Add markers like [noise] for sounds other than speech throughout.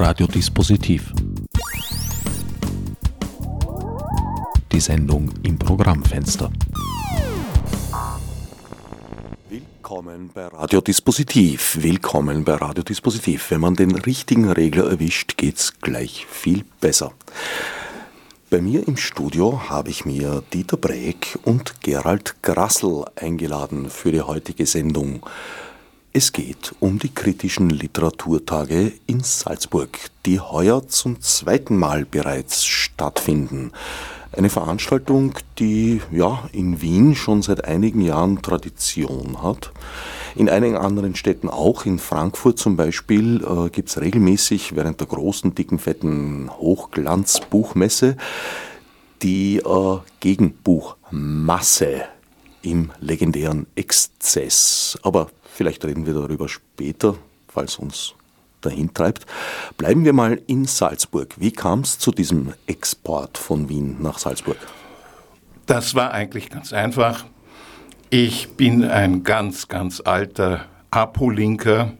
Radiodispositiv. Die Sendung im Programmfenster. Willkommen bei Radiodispositiv. Willkommen bei Radiodispositiv. Wenn man den richtigen Regler erwischt, geht's gleich viel besser. Bei mir im Studio habe ich mir Dieter Breck und Gerald Grassel eingeladen für die heutige Sendung. Es geht um die kritischen Literaturtage in Salzburg, die heuer zum zweiten Mal bereits stattfinden. Eine Veranstaltung, die ja in Wien schon seit einigen Jahren Tradition hat. In einigen anderen Städten auch, in Frankfurt zum Beispiel, äh, gibt es regelmäßig während der großen, dicken, fetten Hochglanzbuchmesse die äh, Gegenbuchmasse im legendären Exzess. Aber Vielleicht reden wir darüber später, falls uns dahin treibt. Bleiben wir mal in Salzburg. Wie kam es zu diesem Export von Wien nach Salzburg? Das war eigentlich ganz einfach. Ich bin ein ganz, ganz alter Apo-Linker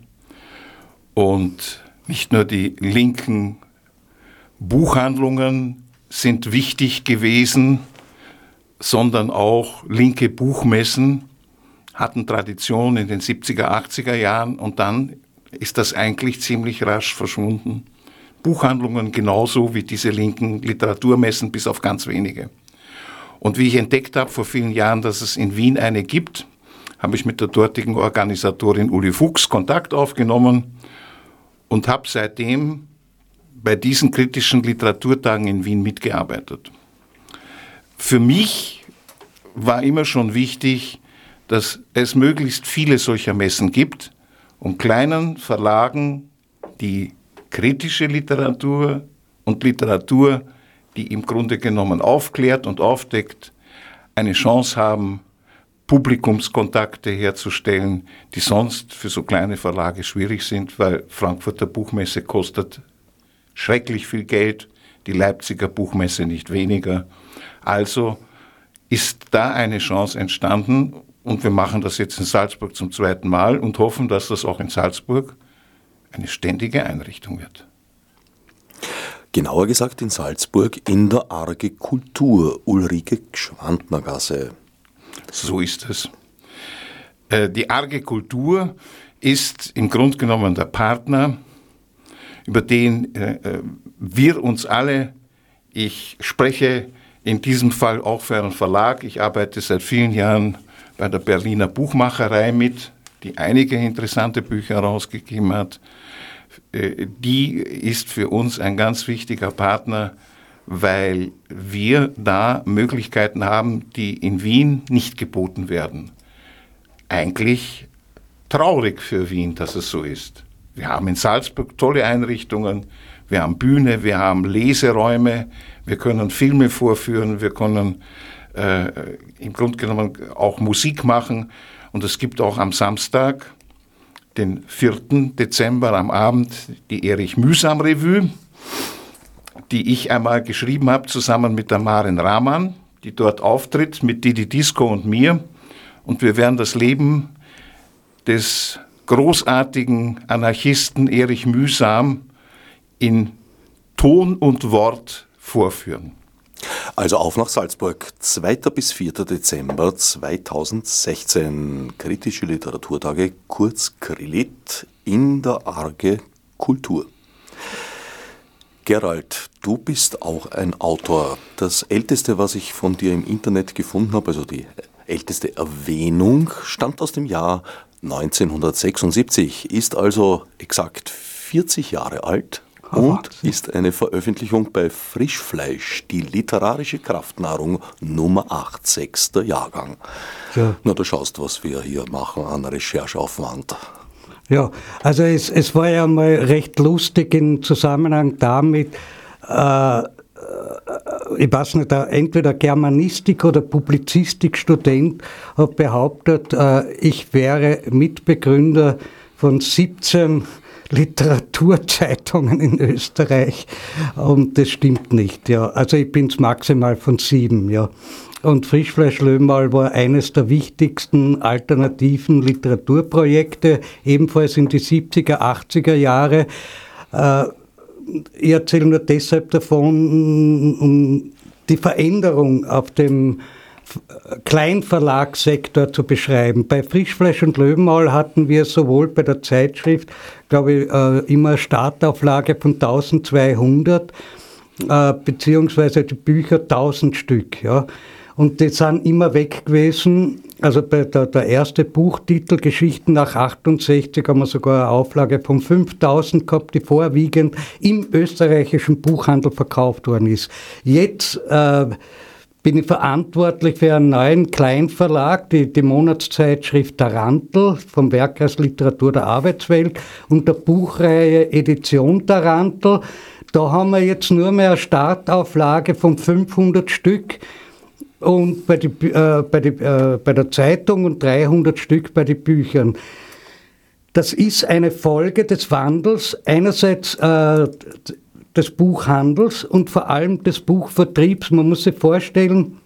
und nicht nur die linken Buchhandlungen sind wichtig gewesen, sondern auch linke Buchmessen hatten Tradition in den 70er, 80er Jahren und dann ist das eigentlich ziemlich rasch verschwunden. Buchhandlungen genauso wie diese linken Literaturmessen, bis auf ganz wenige. Und wie ich entdeckt habe vor vielen Jahren, dass es in Wien eine gibt, habe ich mit der dortigen Organisatorin Uli Fuchs Kontakt aufgenommen und habe seitdem bei diesen kritischen Literaturtagen in Wien mitgearbeitet. Für mich war immer schon wichtig, dass es möglichst viele solcher Messen gibt, um kleinen Verlagen, die kritische Literatur und Literatur, die im Grunde genommen aufklärt und aufdeckt, eine Chance haben, Publikumskontakte herzustellen, die sonst für so kleine Verlage schwierig sind, weil Frankfurter Buchmesse kostet schrecklich viel Geld, die Leipziger Buchmesse nicht weniger. Also ist da eine Chance entstanden und wir machen das jetzt in Salzburg zum zweiten Mal und hoffen, dass das auch in Salzburg eine ständige Einrichtung wird. Genauer gesagt in Salzburg in der Arge Kultur, Ulrike Gschwandnergasse. So ist es. Äh, die Arge Kultur ist im Grunde genommen der Partner, über den äh, äh, wir uns alle, ich spreche in diesem Fall auch für einen Verlag, ich arbeite seit vielen Jahren bei der Berliner Buchmacherei mit, die einige interessante Bücher herausgegeben hat. Äh, die ist für uns ein ganz wichtiger Partner, weil wir da Möglichkeiten haben, die in Wien nicht geboten werden. Eigentlich traurig für Wien, dass es so ist. Wir haben in Salzburg tolle Einrichtungen, wir haben Bühne, wir haben Leseräume, wir können Filme vorführen, wir können äh, im Grunde genommen auch Musik machen. Und es gibt auch am Samstag, den 4. Dezember am Abend, die Erich Mühsam Revue, die ich einmal geschrieben habe, zusammen mit der Maren Rahman, die dort auftritt, mit Didi Disco und mir. Und wir werden das Leben des großartigen Anarchisten Erich Mühsam in Ton und Wort vorführen. Also auf nach Salzburg, 2. bis 4. Dezember 2016. Kritische Literaturtage, kurz Krillit in der Arge Kultur. Gerald, du bist auch ein Autor. Das älteste, was ich von dir im Internet gefunden habe, also die älteste Erwähnung, stammt aus dem Jahr 1976, ist also exakt 40 Jahre alt und ist eine Veröffentlichung bei Frischfleisch, die literarische Kraftnahrung Nummer 8, sechster Jahrgang. Ja. Na, du schaust, was wir hier machen an Rechercheaufwand. Ja, also es, es war ja mal recht lustig im Zusammenhang damit, äh, äh ich weiß nicht, entweder Germanistik oder Publizistikstudent hat behauptet, äh, ich wäre Mitbegründer von 17 Literaturzeitungen in Österreich und das stimmt nicht. Ja. Also ich bin es maximal von sieben. Ja. Und Frischfleisch Löhmal war eines der wichtigsten alternativen Literaturprojekte, ebenfalls in die 70er, 80er Jahre. Äh, ich erzähle nur deshalb davon, um die Veränderung auf dem Kleinverlagssektor zu beschreiben. Bei Frischfleisch und Löwenmaul hatten wir sowohl bei der Zeitschrift, glaube ich, äh, immer Startauflage von 1200, äh, beziehungsweise die Bücher 1000 Stück. Ja. Und die sind immer weg gewesen. Also bei der, der erste Buchtitel Geschichten nach 68 haben wir sogar eine Auflage von 5000 gehabt, die vorwiegend im österreichischen Buchhandel verkauft worden ist. Jetzt äh, bin ich verantwortlich für einen neuen Kleinverlag, die, die Monatszeitschrift Tarantel vom Werkkreis Literatur der Arbeitswelt und der Buchreihe Edition Tarantel. Da haben wir jetzt nur mehr eine Startauflage von 500 Stück und bei, die, äh, bei, die, äh, bei der Zeitung und 300 Stück bei den Büchern. Das ist eine Folge des Wandels einerseits äh, des Buchhandels und vor allem des Buchvertriebs. Man muss sich vorstellen,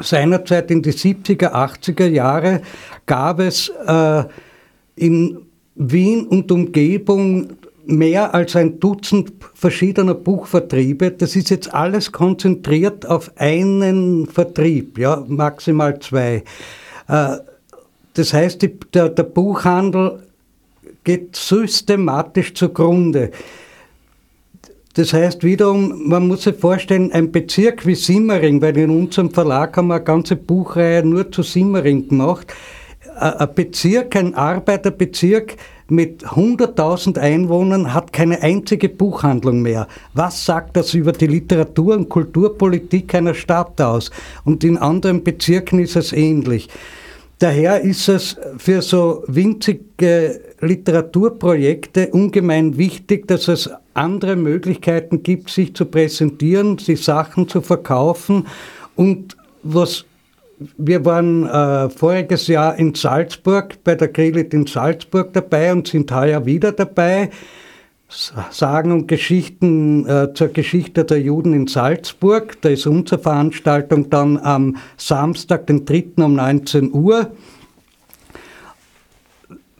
seinerzeit in die 70er, 80er Jahre gab es äh, in Wien und Umgebung mehr als ein Dutzend verschiedener Buchvertriebe. Das ist jetzt alles konzentriert auf einen Vertrieb, ja, maximal zwei. Äh, das heißt, der Buchhandel geht systematisch zugrunde. Das heißt wiederum, man muss sich vorstellen, ein Bezirk wie Simmering, weil in unserem Verlag haben wir eine ganze Buchreihe nur zu Simmering gemacht. Ein Bezirk, ein Arbeiterbezirk mit 100.000 Einwohnern hat keine einzige Buchhandlung mehr. Was sagt das über die Literatur- und Kulturpolitik einer Stadt aus? Und in anderen Bezirken ist es ähnlich. Daher ist es für so winzige Literaturprojekte ungemein wichtig, dass es andere Möglichkeiten gibt, sich zu präsentieren, die Sachen zu verkaufen. Und was wir waren äh, voriges Jahr in Salzburg bei der Grillit in Salzburg dabei und sind heuer wieder dabei. Sagen und Geschichten äh, zur Geschichte der Juden in Salzburg. Da ist unsere Veranstaltung dann am Samstag, den 3. um 19 Uhr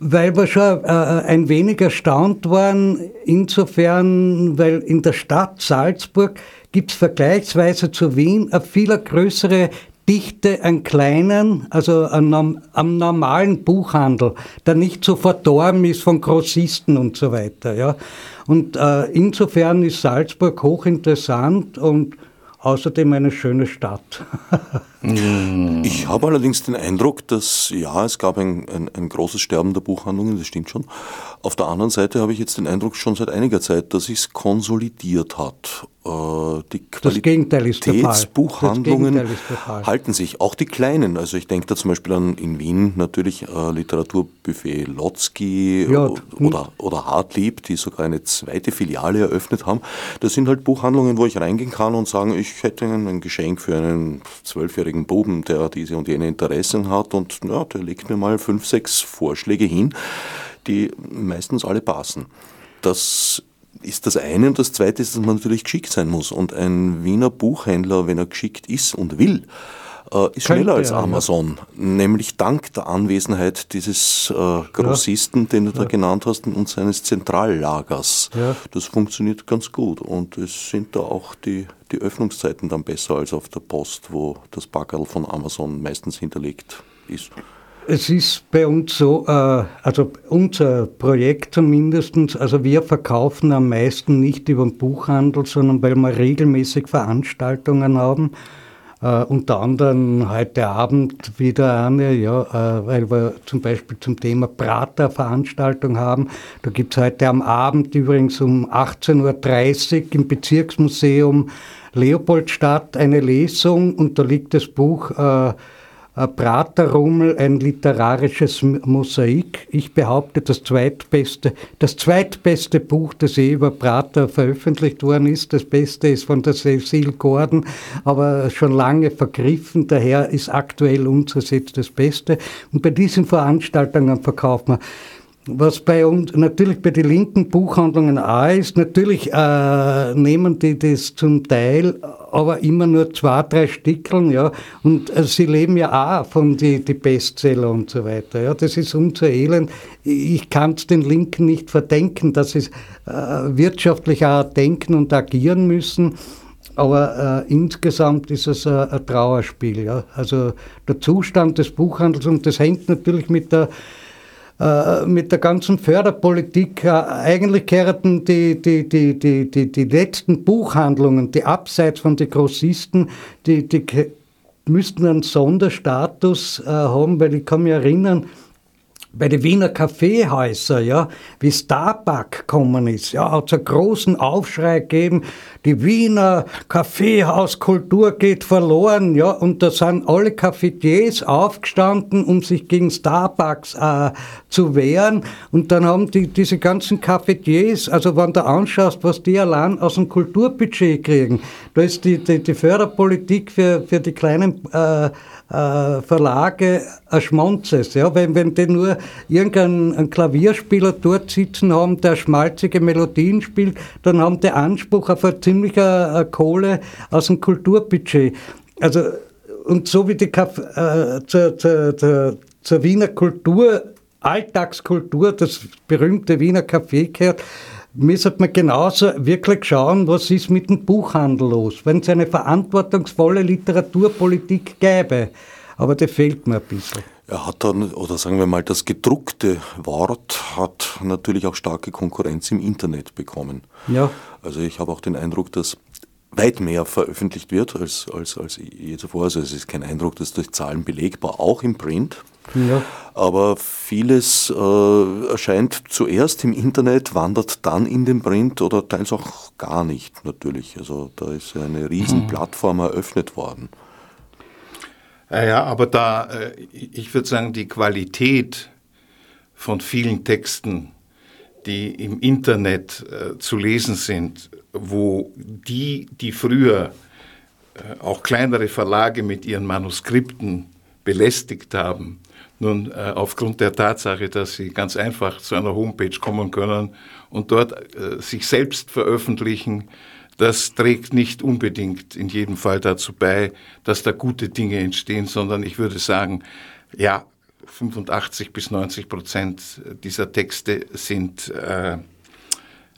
weil wir schon äh, ein wenig erstaunt waren, insofern, weil in der Stadt Salzburg gibt es vergleichsweise zu Wien eine viel größere Dichte an kleinen, also am normalen Buchhandel, der nicht so verdorben ist von Grossisten und so weiter. Ja. Und äh, insofern ist Salzburg hochinteressant und außerdem eine schöne Stadt. [laughs] Ich habe allerdings den Eindruck, dass ja, es gab ein, ein, ein, großes Sterben der Buchhandlungen, das stimmt schon. Auf der anderen Seite habe ich jetzt den Eindruck schon seit einiger Zeit, dass es konsolidiert hat. Äh, die Qualitätsbuchhandlungen halten sich, auch die kleinen. Also ich denke da zum Beispiel an in Wien natürlich äh, Literaturbuffet Lotzky ja, oder, oder Hartlieb, die sogar eine zweite Filiale eröffnet haben. Das sind halt Buchhandlungen, wo ich reingehen kann und sagen, ich hätte ein Geschenk für einen zwölfjährigen Buben, der diese und jene Interessen hat und ja, der legt mir mal fünf, sechs Vorschläge hin, die meistens alle passen. Das ist das eine. Und das zweite ist, dass man natürlich geschickt sein muss. Und ein Wiener Buchhändler, wenn er geschickt ist und will, äh, ist schneller als Amazon. Ja. Nämlich dank der Anwesenheit dieses äh, Grossisten, ja. den du da genannt hast, und seines Zentrallagers. Das funktioniert ganz gut. Und es sind da auch die, die Öffnungszeiten dann besser als auf der Post, wo das Packerl von Amazon meistens hinterlegt ist. Es ist bei uns so, äh, also unser Projekt zumindest, also wir verkaufen am meisten nicht über den Buchhandel, sondern weil wir regelmäßig Veranstaltungen haben. Uh, unter anderem heute Abend wieder eine, ja, uh, weil wir zum Beispiel zum Thema Prater Veranstaltung haben. Da gibt es heute am Abend übrigens um 18.30 Uhr im Bezirksmuseum Leopoldstadt eine Lesung und da liegt das Buch Praterrummel, ein literarisches Mosaik. Ich behaupte, das zweitbeste, das zweitbeste Buch, das je über Prater veröffentlicht worden ist. Das Beste ist von der Cecil Gordon, aber schon lange vergriffen. Daher ist aktuell unseres jetzt das Beste. Und bei diesen Veranstaltungen verkauft man was bei uns, natürlich bei den linken Buchhandlungen auch ist, natürlich äh, nehmen die das zum Teil, aber immer nur zwei, drei Stickeln, ja, und äh, sie leben ja auch von die, die Bestseller und so weiter, ja, das ist unser Elend. Ich kann es den Linken nicht verdenken, dass sie äh, wirtschaftlich auch denken und agieren müssen, aber äh, insgesamt ist es ein, ein Trauerspiel, ja, also der Zustand des Buchhandels und das hängt natürlich mit der äh, mit der ganzen Förderpolitik. Äh, eigentlich kehrten die, die, die, die, die, die letzten Buchhandlungen, die abseits von den Grossisten, die, die müssten einen Sonderstatus äh, haben, weil ich kann mich erinnern, bei den Wiener Kaffeehäusern, ja, wie Starbucks gekommen ist, ja, hat es einen großen Aufschrei gegeben, die Wiener Kaffeehauskultur geht verloren, ja, und da sind alle Cafetiers aufgestanden, um sich gegen Starbucks äh, zu wehren, und dann haben die, diese ganzen Cafetiers, also wenn du anschaust, was die allein aus dem Kulturbudget kriegen, da ist die, die, die Förderpolitik für, für die kleinen äh, äh, Verlage ein Schmonzes. Ja? Wenn, wenn die nur irgendeinen Klavierspieler dort sitzen haben, der schmalzige Melodien spielt, dann haben die Anspruch auf eine ziemliche Kohle aus dem Kulturbudget. Also, und so wie die Kaf äh, zur, zur, zur, zur Wiener Kultur, Alltagskultur, das berühmte Wiener Café gehört, müsste man genauso wirklich schauen, was ist mit dem Buchhandel los, wenn es eine verantwortungsvolle Literaturpolitik gäbe. Aber das fehlt mir ein bisschen. Er hat dann, oder sagen wir mal, das gedruckte Wort hat natürlich auch starke Konkurrenz im Internet bekommen. Ja. Also ich habe auch den Eindruck, dass weit mehr veröffentlicht wird als, als, als je zuvor. Also es ist kein Eindruck, dass durch Zahlen belegbar, auch im Print. Ja. Aber vieles äh, erscheint zuerst im Internet, wandert dann in den Print oder teils auch gar nicht natürlich. Also da ist eine riesen mhm. Plattform eröffnet worden. Ja, aber da, äh, ich würde sagen, die Qualität von vielen Texten, die im Internet äh, zu lesen sind, wo die, die früher äh, auch kleinere Verlage mit ihren Manuskripten belästigt haben, nun, aufgrund der Tatsache, dass Sie ganz einfach zu einer Homepage kommen können und dort sich selbst veröffentlichen, das trägt nicht unbedingt in jedem Fall dazu bei, dass da gute Dinge entstehen, sondern ich würde sagen, ja, 85 bis 90 Prozent dieser Texte sind äh,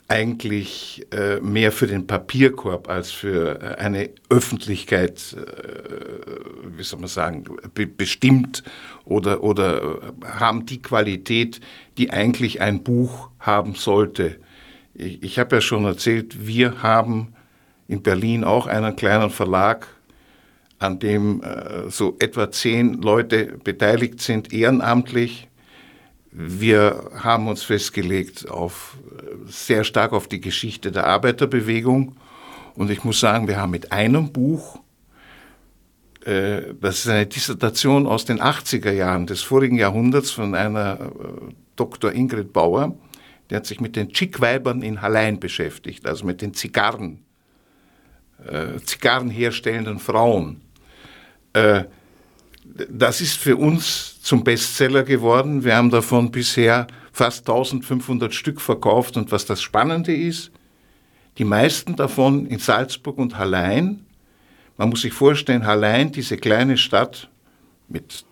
eigentlich äh, mehr für den Papierkorb als für äh, eine Öffentlichkeit, äh, wie soll man sagen, be bestimmt oder, oder äh, haben die Qualität, die eigentlich ein Buch haben sollte. Ich, ich habe ja schon erzählt, wir haben in Berlin auch einen kleinen Verlag, an dem äh, so etwa zehn Leute beteiligt sind, ehrenamtlich wir haben uns festgelegt auf sehr stark auf die Geschichte der Arbeiterbewegung und ich muss sagen, wir haben mit einem Buch, äh, das ist eine Dissertation aus den 80er Jahren des vorigen Jahrhunderts von einer äh, Dr. Ingrid Bauer, die hat sich mit den Chickweibern in Hallein beschäftigt, also mit den Zigarren, äh, Zigarren herstellenden Frauen. Äh, das ist für uns zum Bestseller geworden. Wir haben davon bisher fast 1500 Stück verkauft. Und was das Spannende ist, die meisten davon in Salzburg und Hallein. Man muss sich vorstellen, Hallein, diese kleine Stadt mit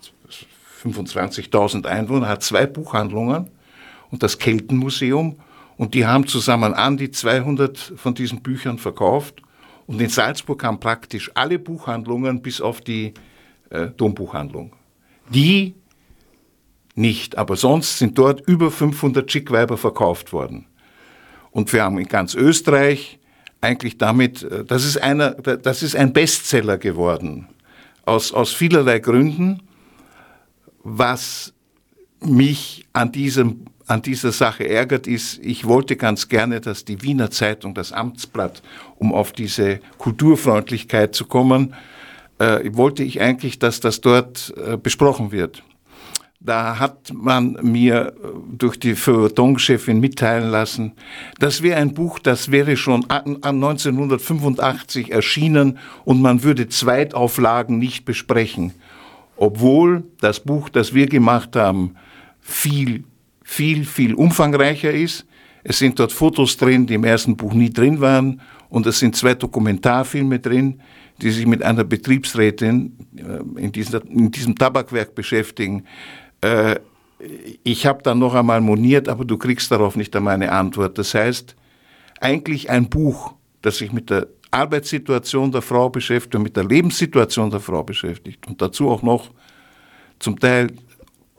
25.000 Einwohnern, hat zwei Buchhandlungen und das Keltenmuseum. Und die haben zusammen an die 200 von diesen Büchern verkauft. Und in Salzburg haben praktisch alle Buchhandlungen bis auf die äh, Dombuchhandlung. Die nicht, aber sonst sind dort über 500 Schickweiber verkauft worden. Und wir haben in ganz Österreich eigentlich damit, äh, das ist, einer, das ist ein Bestseller geworden, aus, aus vielerlei Gründen, was mich an, diesem, an dieser Sache ärgert, ist, ich wollte ganz gerne, dass die Wiener Zeitung, das Amtsblatt, um auf diese Kulturfreundlichkeit zu kommen, äh, wollte ich eigentlich, dass das dort äh, besprochen wird. Da hat man mir äh, durch die Feuilleton-Chefin mitteilen lassen, das wäre ein Buch, das wäre schon an 1985 erschienen und man würde Zweitauflagen nicht besprechen. Obwohl das Buch, das wir gemacht haben, viel, viel, viel umfangreicher ist. Es sind dort Fotos drin, die im ersten Buch nie drin waren. Und es sind zwei Dokumentarfilme drin, die sich mit einer Betriebsrätin äh, in, dieser, in diesem Tabakwerk beschäftigen. Äh, ich habe dann noch einmal moniert, aber du kriegst darauf nicht einmal eine Antwort. Das heißt, eigentlich ein Buch, das sich mit der Arbeitssituation der Frau beschäftigt und mit der Lebenssituation der Frau beschäftigt und dazu auch noch zum Teil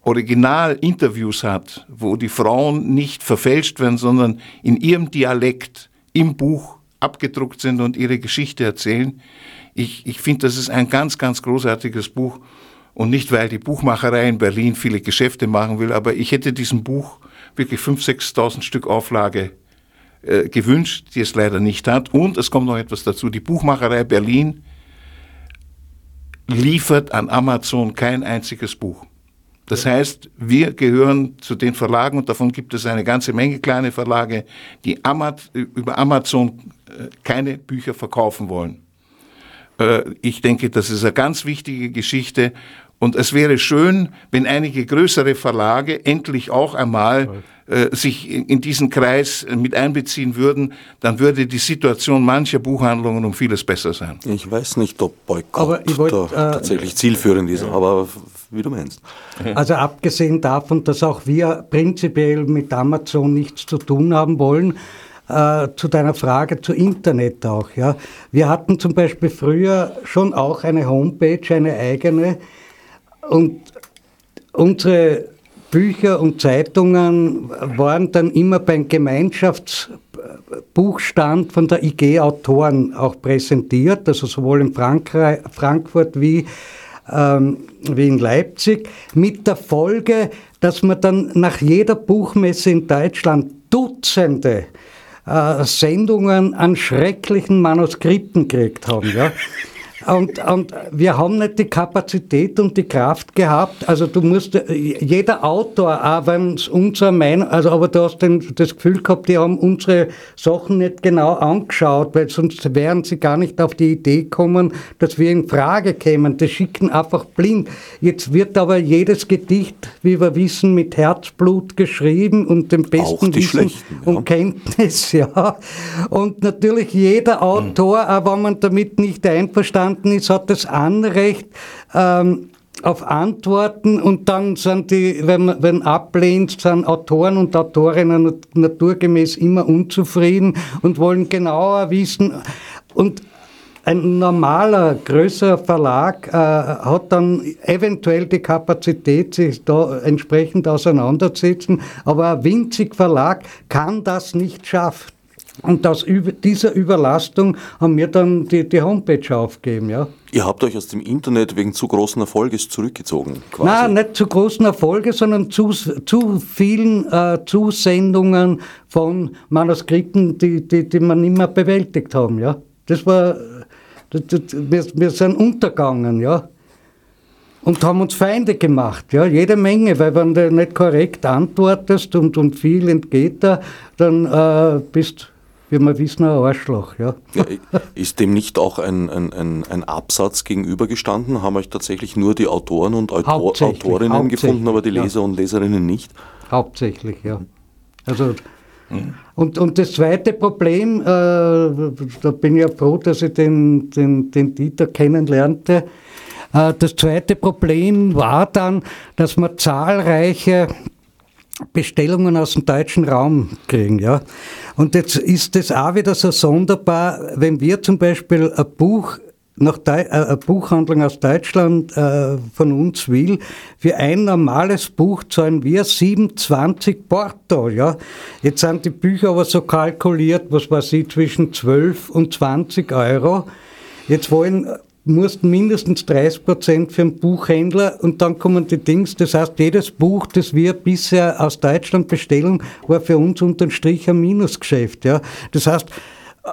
Originalinterviews hat, wo die Frauen nicht verfälscht werden, sondern in ihrem Dialekt im Buch abgedruckt sind und ihre Geschichte erzählen. Ich, ich finde, das ist ein ganz, ganz großartiges Buch. Und nicht, weil die Buchmacherei in Berlin viele Geschäfte machen will, aber ich hätte diesem Buch wirklich 5.000, 6.000 Stück Auflage äh, gewünscht, die es leider nicht hat. Und es kommt noch etwas dazu. Die Buchmacherei Berlin liefert an Amazon kein einziges Buch. Das heißt, wir gehören zu den Verlagen und davon gibt es eine ganze Menge kleine Verlage, die über Amazon äh, keine Bücher verkaufen wollen. Äh, ich denke, das ist eine ganz wichtige Geschichte und es wäre schön, wenn einige größere Verlage endlich auch einmal sich in diesen Kreis mit einbeziehen würden, dann würde die Situation mancher Buchhandlungen um vieles besser sein. Ich weiß nicht, ob Boykott wollt, äh, tatsächlich zielführend ist, aber wie du meinst. Also abgesehen davon, dass auch wir prinzipiell mit Amazon nichts zu tun haben wollen, äh, zu deiner Frage zu Internet auch. Ja. Wir hatten zum Beispiel früher schon auch eine Homepage, eine eigene, und unsere Bücher und Zeitungen waren dann immer beim Gemeinschaftsbuchstand von der IG Autoren auch präsentiert, also sowohl in Frankreich, Frankfurt wie, ähm, wie in Leipzig, mit der Folge, dass man dann nach jeder Buchmesse in Deutschland Dutzende äh, Sendungen an schrecklichen Manuskripten gekriegt haben. Ja? Und, und wir haben nicht die Kapazität und die Kraft gehabt. Also du musst, jeder Autor, auch wenn es unsere Meinung, also aber du hast den, das Gefühl gehabt, die haben unsere Sachen nicht genau angeschaut, weil sonst wären sie gar nicht auf die Idee kommen, dass wir in Frage kämen. Die schicken einfach blind. Jetzt wird aber jedes Gedicht, wie wir wissen, mit Herzblut geschrieben und dem besten Wissen und Kenntnis, [laughs] ja. Und natürlich jeder Autor, auch wenn man damit nicht einverstanden einverstanden ist, hat das Anrecht ähm, auf Antworten und dann sind die, wenn, wenn ablehnt, sind Autoren und Autorinnen naturgemäß immer unzufrieden und wollen genauer wissen. Und ein normaler, größerer Verlag äh, hat dann eventuell die Kapazität, sich da entsprechend auseinanderzusetzen, aber ein winzig Verlag kann das nicht schaffen. Und aus dieser Überlastung haben wir dann die, die Homepage aufgegeben. Ja. Ihr habt euch aus dem Internet wegen zu großen Erfolges zurückgezogen? Quasi. Nein, nicht zu großen Erfolge, sondern zu, zu vielen äh, Zusendungen von Manuskripten, die, die, die nicht mehr bewältigt haben. Ja. Das war, das, das, wir, wir sind untergegangen. Ja und haben uns Feinde gemacht, ja, jede Menge, weil wenn du nicht korrekt antwortest und, und viel entgeht da, dann äh, bist wie wir wissen, ein Arschloch. Ja. ja ist dem nicht auch ein, ein, ein, ein, Absatz gegenübergestanden? Haben euch tatsächlich nur die Autoren und Autor, Autorinnen gefunden, aber die Leser ja. und Leserinnen nicht? Hauptsächlich, ja. Also, hm. und, und das zweite Problem, äh, da bin ich ja froh, dass ich den, den, den Dieter kennenlernte. Äh, das zweite Problem war dann, dass man zahlreiche Bestellungen aus dem deutschen Raum kriegen. Ja. Und jetzt ist das auch wieder so sonderbar, wenn wir zum Beispiel ein Buch nach Deu äh, eine Buchhandlung aus Deutschland äh, von uns will, für ein normales Buch zahlen wir 27 Porto. Ja? Jetzt sind die Bücher aber so kalkuliert, was weiß ich, zwischen 12 und 20 Euro. Jetzt wollen musst mindestens 30 Prozent für einen Buchhändler und dann kommen die Dings. Das heißt, jedes Buch, das wir bisher aus Deutschland bestellen, war für uns unter Strich ein Minusgeschäft. Ja. Das heißt,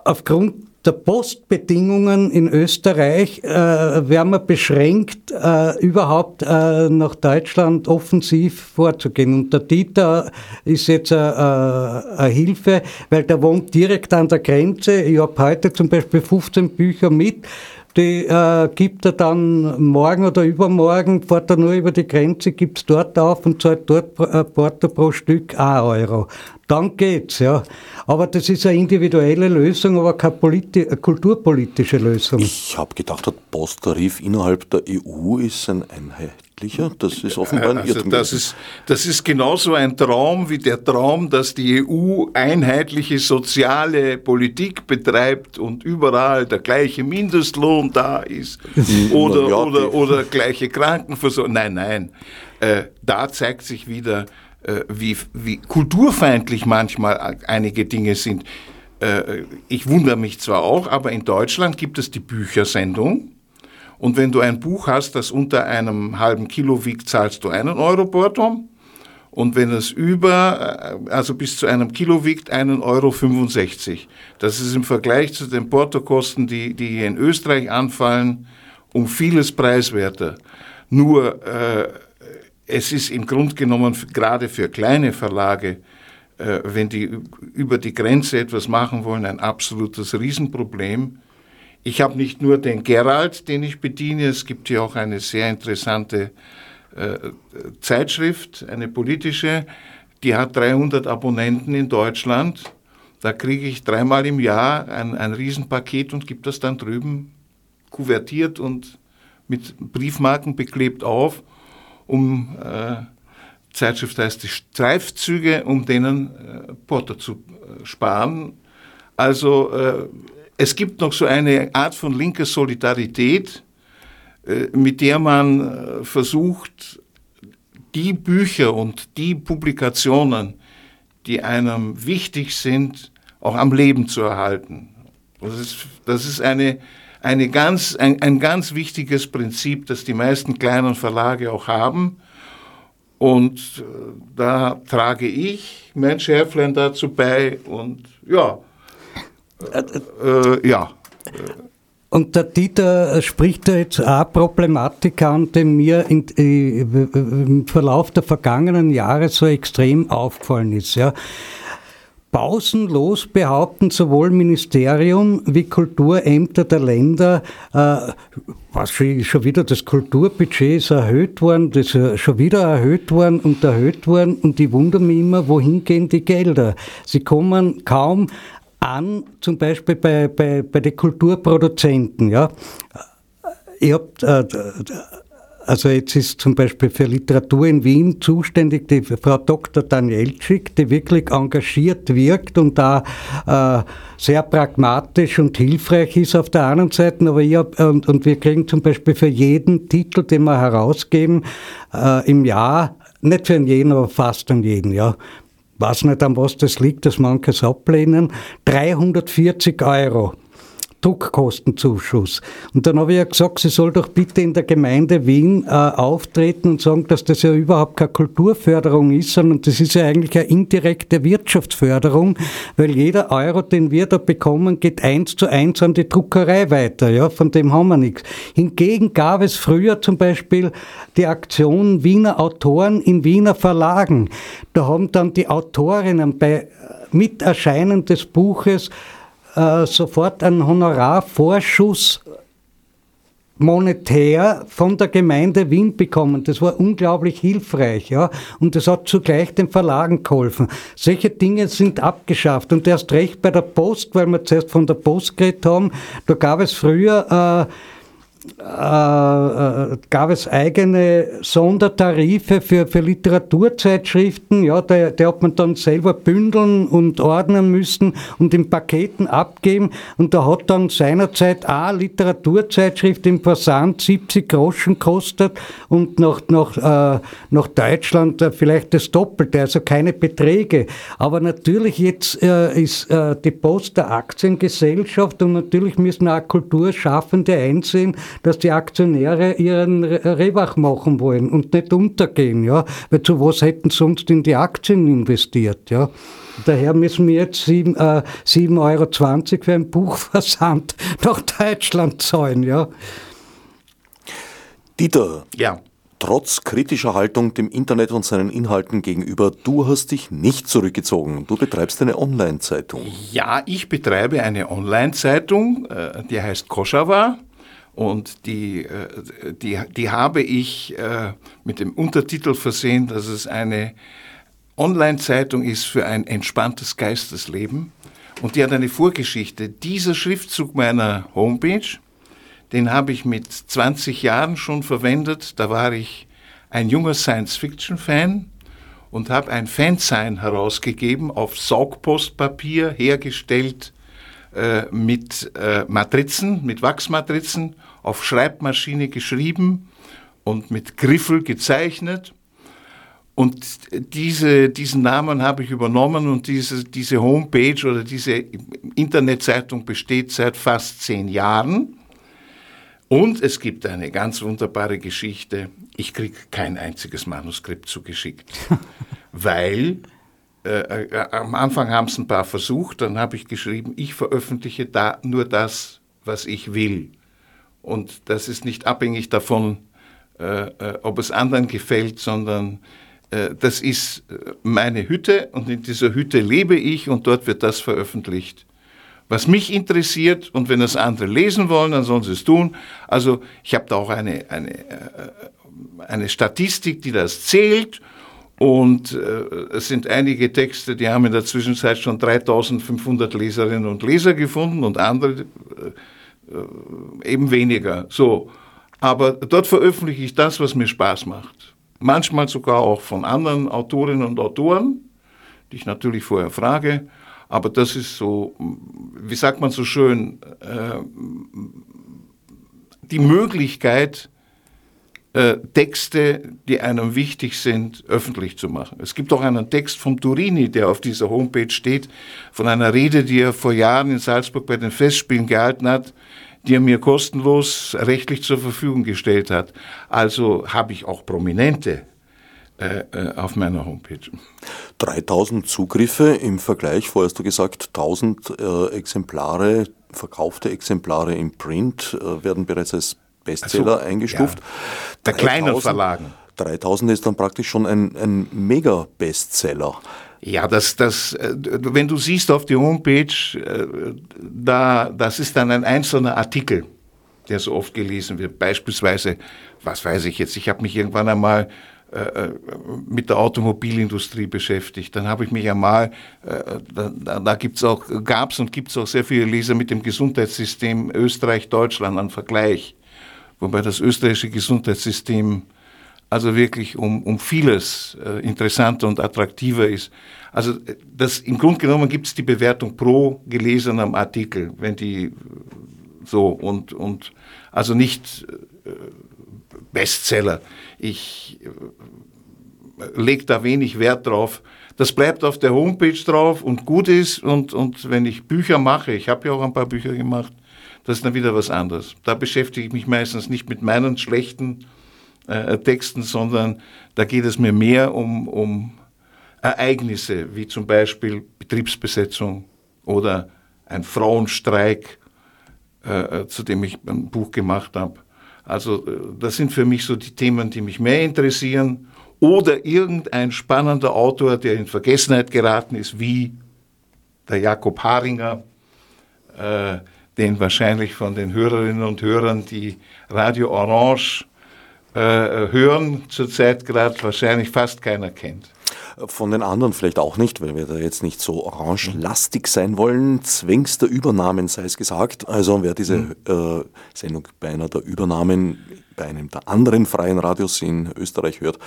aufgrund der Postbedingungen in Österreich äh, werden wir beschränkt, äh, überhaupt äh, nach Deutschland offensiv vorzugehen. Und der Dieter ist jetzt eine äh, äh, Hilfe, weil der wohnt direkt an der Grenze. Ich habe heute zum Beispiel 15 Bücher mit die äh, gibt er dann morgen oder übermorgen, fährt er nur über die Grenze, gibt es dort auf und zahlt dort äh, Porto pro Stück 1 Euro. Dann geht's, ja. Aber das ist eine individuelle Lösung, aber keine politi kulturpolitische Lösung. Ich habe gedacht, der Posttarif innerhalb der EU ist ein einheitlicher. Das ist offenbar ein also Irrtum. Das ist, das ist genauso ein Traum wie der Traum, dass die EU einheitliche soziale Politik betreibt und überall der gleiche Mindestlohn da ist [laughs] oder, ja, oder, oder gleiche Krankenversorgung. Nein, nein. Äh, da zeigt sich wieder, äh, wie, wie kulturfeindlich manchmal einige Dinge sind. Äh, ich wundere mich zwar auch, aber in Deutschland gibt es die Büchersendung. Und wenn du ein Buch hast, das unter einem halben Kilo wiegt, zahlst du einen Euro Porto. Und wenn es über, äh, also bis zu einem Kilo wiegt, einen Euro 65. Das ist im Vergleich zu den Portokosten, die, die hier in Österreich anfallen, um vieles preiswerter. Nur äh, es ist im Grunde genommen gerade für kleine Verlage, äh, wenn die über die Grenze etwas machen wollen, ein absolutes Riesenproblem. Ich habe nicht nur den Gerald, den ich bediene, es gibt hier auch eine sehr interessante äh, Zeitschrift, eine politische, die hat 300 Abonnenten in Deutschland. Da kriege ich dreimal im Jahr ein, ein Riesenpaket und gebe das dann drüben kuvertiert und mit Briefmarken beklebt auf um äh, Zeitschrift heißt die Streifzüge, um denen äh, Porto zu äh, sparen. Also äh, es gibt noch so eine Art von linker Solidarität, äh, mit der man äh, versucht, die Bücher und die Publikationen, die einem wichtig sind, auch am Leben zu erhalten. Das ist, das ist eine, eine ganz, ein, ein ganz wichtiges Prinzip, das die meisten kleinen Verlage auch haben. Und äh, da trage ich mein Schärflein dazu bei und ja, äh, äh, ja. Und der Dieter spricht da jetzt eine Problematik an, die mir in, äh, im Verlauf der vergangenen Jahre so extrem aufgefallen ist. Ja. Pausenlos behaupten sowohl Ministerium wie Kulturämter der Länder, äh, was schon wieder das Kulturbudget ist erhöht worden, das ist schon wieder erhöht worden und erhöht worden und ich wundere mich immer, wohin gehen die Gelder? Sie kommen kaum an, zum Beispiel bei, bei, bei den Kulturproduzenten. Ja. Ich hab, äh, also jetzt ist zum Beispiel für Literatur in Wien zuständig die Frau Dr. Danielczyk, die wirklich engagiert wirkt und da äh, sehr pragmatisch und hilfreich ist auf der anderen Seite. Aber ich hab, und, und wir kriegen zum Beispiel für jeden Titel, den wir herausgeben, äh, im Jahr, nicht für jeden, aber fast an jeden, ja, weiß nicht, an was das liegt, dass manche es ablehnen, 340 Euro. Druckkostenzuschuss. Und dann habe ich ja gesagt, sie soll doch bitte in der Gemeinde Wien äh, auftreten und sagen, dass das ja überhaupt keine Kulturförderung ist, sondern das ist ja eigentlich eine indirekte Wirtschaftsförderung, weil jeder Euro, den wir da bekommen, geht eins zu eins an die Druckerei weiter. Ja, von dem haben wir nichts. Hingegen gab es früher zum Beispiel die Aktion Wiener Autoren in Wiener Verlagen. Da haben dann die Autorinnen bei Miterscheinen des Buches äh, sofort einen Honorarvorschuss monetär von der Gemeinde Wien bekommen. Das war unglaublich hilfreich, ja. Und das hat zugleich den Verlagen geholfen. Solche Dinge sind abgeschafft. Und erst recht bei der Post, weil wir zuerst von der Post geredet haben, da gab es früher äh, äh, äh, gab es eigene Sondertarife für, für Literaturzeitschriften. Ja, der, der hat man dann selber bündeln und ordnen müssen und in Paketen abgeben. Und da hat dann seinerzeit eine Literaturzeitschrift im Versand 70 Groschen kostet und nach, nach, äh, nach Deutschland äh, vielleicht das Doppelte, also keine Beträge. Aber natürlich jetzt äh, ist äh, die Post der Aktiengesellschaft und natürlich müssen auch Kulturschaffende einsehen, dass die Aktionäre ihren Rewach machen wollen und nicht untergehen, ja, weil zu was hätten sie sonst in die Aktien investiert, ja. Daher müssen wir jetzt 7,20 äh, 7 Euro für ein Buchversand [laughs] nach Deutschland zahlen, ja. Dieter, ja. trotz kritischer Haltung dem Internet und seinen Inhalten gegenüber, du hast dich nicht zurückgezogen. Du betreibst eine Online-Zeitung. Ja, ich betreibe eine Online-Zeitung, äh, die heißt Koschawa Und die, äh, die, die habe ich äh, mit dem Untertitel versehen, dass es eine Online-Zeitung ist für ein entspanntes Geistesleben. Und die hat eine Vorgeschichte. Dieser Schriftzug meiner Homepage, den habe ich mit 20 Jahren schon verwendet. Da war ich ein junger Science-Fiction-Fan und habe ein Fansign herausgegeben auf Saugpostpapier hergestellt äh, mit äh, Matrizen, mit Wachsmatrizen, auf Schreibmaschine geschrieben und mit Griffel gezeichnet. Und diese, diesen Namen habe ich übernommen und diese, diese Homepage oder diese Internetzeitung besteht seit fast zehn Jahren. Und es gibt eine ganz wunderbare Geschichte. Ich kriege kein einziges Manuskript zugeschickt, [laughs] weil äh, äh, am Anfang haben es ein paar versucht, dann habe ich geschrieben, ich veröffentliche da nur das, was ich will. Und das ist nicht abhängig davon, äh, äh ob es anderen gefällt, sondern äh, das ist äh, meine Hütte und in dieser Hütte lebe ich und dort wird das veröffentlicht, was mich interessiert und wenn das andere lesen wollen, dann sollen sie es tun. Also ich habe da auch eine, eine, eine Statistik, die das zählt und äh, es sind einige Texte, die haben in der Zwischenzeit schon 3500 Leserinnen und Leser gefunden und andere äh, äh, eben weniger. So. Aber dort veröffentliche ich das, was mir Spaß macht. Manchmal sogar auch von anderen Autorinnen und Autoren, die ich natürlich vorher frage. Aber das ist so, wie sagt man so schön, äh, die Möglichkeit, äh, Texte, die einem wichtig sind, öffentlich zu machen. Es gibt auch einen Text von Turini, der auf dieser Homepage steht, von einer Rede, die er vor Jahren in Salzburg bei den Festspielen gehalten hat, die er mir kostenlos rechtlich zur Verfügung gestellt hat. Also habe ich auch Prominente äh, äh auf meiner Homepage. 3000 Zugriffe im Vergleich, vorher hast du gesagt, 1000 äh, Exemplare, verkaufte Exemplare im Print werden bereits als Bestseller so, eingestuft. Ja. Der kleinen Verlagen. 3000 ist dann praktisch schon ein, ein Mega-Bestseller. Ja, das, das, äh, wenn du siehst auf die Homepage, äh, da, das ist dann ein einzelner Artikel, der so oft gelesen wird. Beispielsweise, was weiß ich jetzt, ich habe mich irgendwann einmal äh, mit der Automobilindustrie beschäftigt. Dann habe ich mich einmal, da, da gibt's auch, gab es und gibt es auch sehr viele Leser mit dem Gesundheitssystem Österreich-Deutschland an Vergleich wobei das österreichische Gesundheitssystem also wirklich um, um vieles äh, interessanter und attraktiver ist. Also das, im Grunde genommen gibt es die Bewertung pro gelesenem Artikel, wenn die so und, und also nicht äh, Bestseller. Ich äh, lege da wenig Wert drauf. Das bleibt auf der Homepage drauf und gut ist und, und wenn ich Bücher mache, ich habe ja auch ein paar Bücher gemacht, das ist dann wieder was anderes. Da beschäftige ich mich meistens nicht mit meinen schlechten äh, Texten, sondern da geht es mir mehr um, um Ereignisse, wie zum Beispiel Betriebsbesetzung oder ein Frauenstreik, äh, äh zu dem ich ein Buch gemacht habe. Also äh, das sind für mich so die Themen, die mich mehr interessieren. Oder irgendein spannender Autor, der in Vergessenheit geraten ist, wie der Jakob Haringer, äh, den wahrscheinlich von den Hörerinnen und Hörern, die Radio Orange äh, hören, zurzeit gerade wahrscheinlich fast keiner kennt. Von den anderen vielleicht auch nicht, weil wir da jetzt nicht so orange-lastig sein wollen. Zwängs der Übernahmen sei es gesagt. Also wer diese mhm. äh, Sendung bei einer der Übernahmen bei einem der anderen freien Radios in Österreich hört,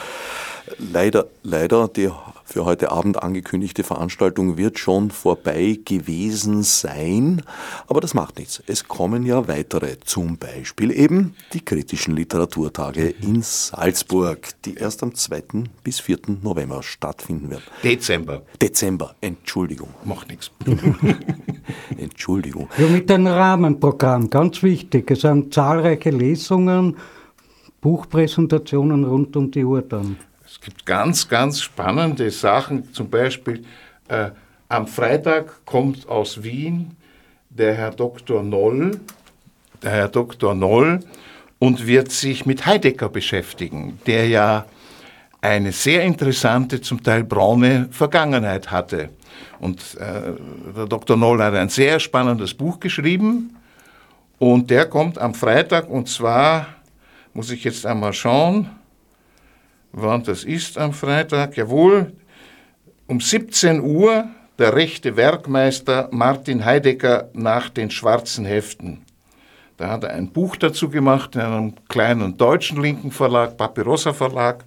leider, leider die für heute Abend angekündigte Veranstaltung wird schon vorbei gewesen sein, aber das macht nichts. Es kommen ja weitere, zum Beispiel eben die kritischen Literaturtage in Salzburg, die erst am 2. bis 4. November stattfinden werden. Dezember. Dezember, Entschuldigung. Macht nichts. [laughs] Entschuldigung. Ja, mit dem Rahmenprogramm, ganz wichtig. Es sind zahlreiche Lesungen, Buchpräsentationen rund um die Uhr dann. Es gibt ganz, ganz spannende Sachen. Zum Beispiel äh, am Freitag kommt aus Wien der Herr Dr. Noll, der Herr Dr. Noll und wird sich mit Heidegger beschäftigen, der ja eine sehr interessante, zum Teil braune Vergangenheit hatte. Und äh, der Dr. Noll hat ein sehr spannendes Buch geschrieben Und der kommt am Freitag und zwar, muss ich jetzt einmal schauen, wann das ist am Freitag, jawohl, um 17 Uhr der rechte Werkmeister Martin Heidegger nach den schwarzen Heften. Da hat er ein Buch dazu gemacht in einem kleinen deutschen linken Verlag, Papyrossa Verlag.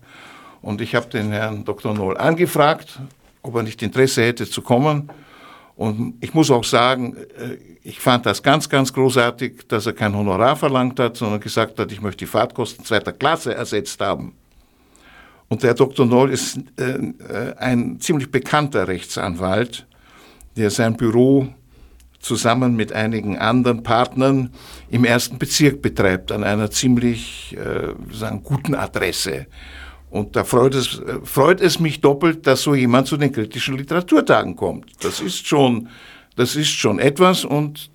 Und ich habe den Herrn Dr. Noll angefragt, ob er nicht Interesse hätte zu kommen. Und ich muss auch sagen, äh, ich fand das ganz, ganz großartig, dass er kein Honorar verlangt hat, sondern gesagt hat, ich möchte die Fahrtkosten zweiter Klasse ersetzt haben. Und der Dr. Noll ist äh, äh, ein ziemlich bekannter Rechtsanwalt, der sein Büro zusammen mit einigen anderen Partnern im ersten Bezirk betreibt, an einer ziemlich äh, sagen, guten Adresse. Und da freut es, freut es mich doppelt, dass so jemand zu den kritischen Literaturtagen kommt. Das ist schon, das ist schon etwas und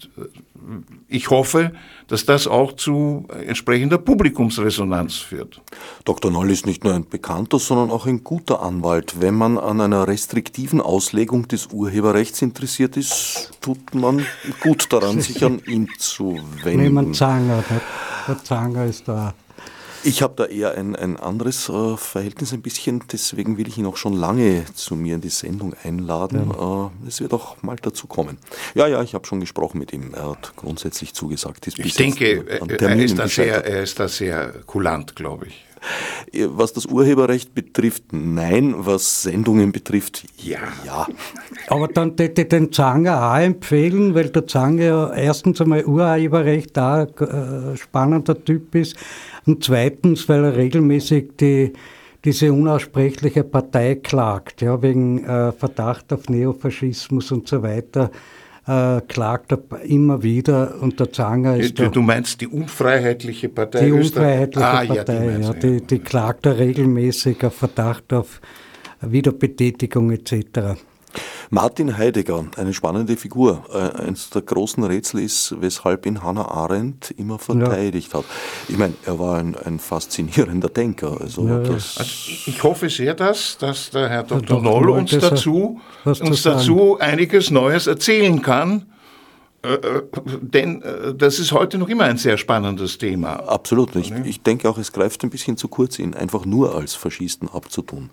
ich hoffe, dass das auch zu entsprechender Publikumsresonanz führt. Dr. Noll ist nicht nur ein bekannter, sondern auch ein guter Anwalt. Wenn man an einer restriktiven Auslegung des Urheberrechts interessiert ist, tut man gut daran, sich an [laughs] ihn zu wenden. Nehmen Zanger, der Zanger ist da ich habe da eher ein, ein anderes äh, Verhältnis ein bisschen, deswegen will ich ihn auch schon lange zu mir in die Sendung einladen. Ja. Äh, es wird auch mal dazu kommen. Ja, ja, ich habe schon gesprochen mit ihm. Er hat grundsätzlich zugesagt. ich denke, er ist, da sehr, er ist da sehr kulant, glaube ich. Äh, was das Urheberrecht betrifft, nein. Was Sendungen betrifft, ja. ja. Aber dann hätte ich den Zanger auch empfehlen, weil der Zanger ja erstens einmal Urheberrecht da ein äh, spannender Typ ist und zweitens, weil er regelmäßig die, diese unaussprechliche Partei klagt, ja, wegen äh, Verdacht auf Neofaschismus und so weiter. Äh, klagt er immer wieder und der Zanger ist. Du, du meinst die unfreiheitliche Partei? Die unfreiheitliche ah, Partei, ja, die, ja, die, die klagt er regelmäßig auf Verdacht auf Wiederbetätigung etc. Martin Heidegger, eine spannende Figur. Äh, eines der großen Rätsel ist, weshalb ihn Hannah Arendt immer verteidigt ja. hat. Ich meine, er war ein, ein faszinierender Denker. Also, ja. also ich hoffe sehr, dass, dass der Herr Dr. Dr. Noll uns dazu, uns dazu einiges Neues erzählen kann. Äh, äh, denn äh, das ist heute noch immer ein sehr spannendes Thema. Absolut. Ich, ich denke auch, es greift ein bisschen zu kurz, ihn einfach nur als Faschisten abzutun.